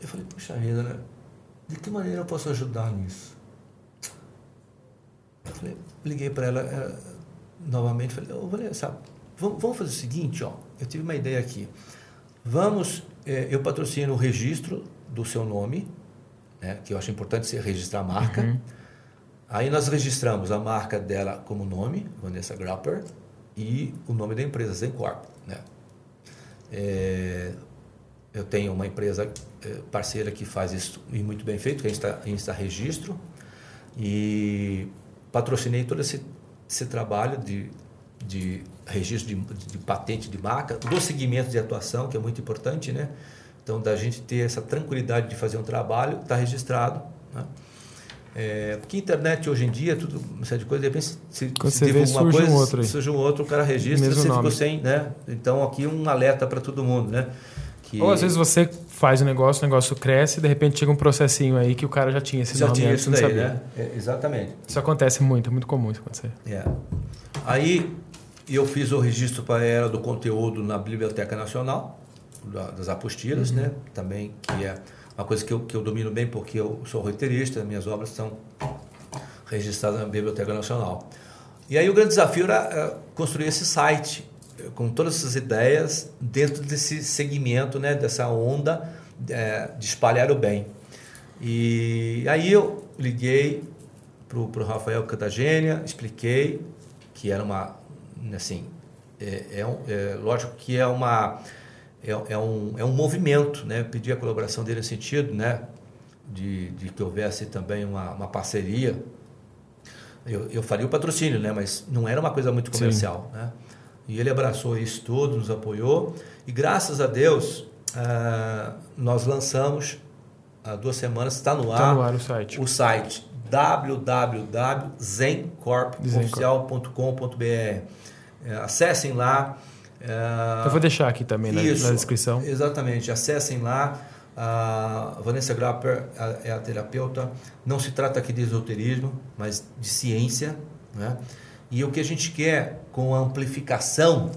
Eu falei: "Puxa vida, né? De que maneira eu posso ajudar nisso?" Eu falei, liguei para ela eh, novamente, falei, ô Vanessa, vamos fazer o seguinte, ó, eu tive uma ideia aqui. Vamos, eh, eu patrocino o registro do seu nome, né, que eu acho importante você registrar a marca. Uhum. Aí nós registramos a marca dela como nome, Vanessa Grapper, e o nome da empresa, Zencorp. Né? É, eu tenho uma empresa eh, parceira que faz isso e muito bem feito, que é Insta, Insta Registro, e patrocinei todo esse, esse trabalho de, de registro de, de patente de marca, do segmento de atuação, que é muito importante, né? Então, da gente ter essa tranquilidade de fazer um trabalho, está registrado, né? É, porque internet hoje em dia, tudo, uma série de coisas, de repente, se, Quando se você vê, divulga uma surge um coisa, outro aí. surge um outro, o cara registra, Mesmo você nome. ficou sem, né? Então, aqui um alerta para todo mundo, né? Que Ou às vezes você faz o negócio, o negócio cresce, de repente chega um processinho aí que o cara já tinha esse já nome tinha antes, isso não daí, sabia. né? É, exatamente. Isso acontece muito, é muito comum isso acontecer. É. Aí eu fiz o registro para ela do conteúdo na Biblioteca Nacional, da- das apostilas, Uhum. né? Também, que é uma coisa que eu, que eu domino bem, porque eu sou roteirista, minhas obras são registradas na Biblioteca Nacional. E aí o grande desafio era eh, construir esse site, eh, com todas essas ideias, dentro desse segmento, né? Dessa onda eh, de espalhar o bem. E aí eu liguei para o Rafael Cantagênia, expliquei que era uma, assim, é, é, um- é lógico que é uma, é, é um, é um movimento, né? Pedi a colaboração dele nesse sentido, né? De, de que houvesse também uma, uma parceria. Eu, eu faria o patrocínio, né? Mas não era uma coisa muito Sim. comercial, né? E ele abraçou isso tudo, nos apoiou. E graças a Deus, ah, nós lançamos há duas semanas, está no ar, Tá no ar o site. o site www.zencorpoficial.com.br. É, acessem lá. é, Eu vou deixar aqui também na, isso, na descrição. Exatamente, acessem lá. A Vanessa Grapper é a terapeuta. Não se trata aqui de esoterismo, mas de ciência. Né? E o que a gente quer com a amplificação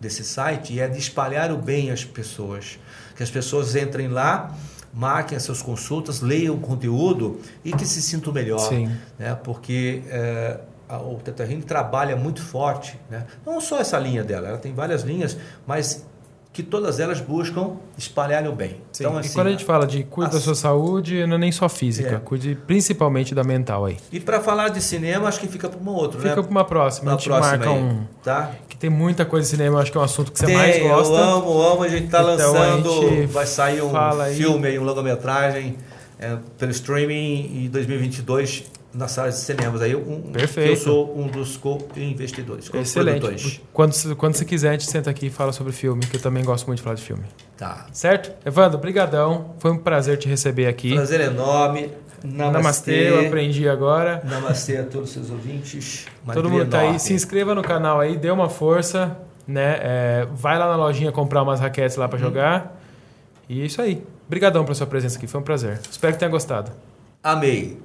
desse site é de espalhar o bem às pessoas. Que as pessoas entrem lá, marquem as suas consultas, leiam o conteúdo e que se sintam melhor Sim. né? porque é, a- o Teta Healing trabalha muito forte, né? não só essa linha dela, ela tem várias linhas, mas que todas elas buscam espalhar o bem. Sim. Então, e assim, quando a gente fala de cuida da sua saúde, não é nem só física, É. cuide principalmente da mental aí. E para falar de cinema, acho que fica para uma outra, Fica né? para uma próxima, Uma a gente próxima marca aí, um. Tá? Que tem muita coisa de cinema, acho que é um assunto que você Tem, mais gosta. Eu amo, amo. A gente está Então, lançando, gente vai sair um filme, aí, um longa-metragem é, pelo streaming em 2022 nas salas de cinemas. Aí, um, Perfeito. Eu sou um dos co-investidores, Excelente. co-produtores. Quando, você- quando você quiser, a gente senta aqui e fala sobre filme, que eu também gosto muito de falar de filme. Tá. Certo? Evandro, brigadão. Foi um prazer te receber aqui. Prazer enorme. Namastê. Namastê, eu aprendi agora. Namastê a todos os seus ouvintes. Uma Todo mundo tá aí. Se inscreva no canal aí, dê uma força, né? É, vai lá na lojinha comprar umas raquetes lá pra Uhum. jogar. E é isso aí. Brigadão pela sua presença aqui, foi um prazer. Espero que tenha gostado. Amei.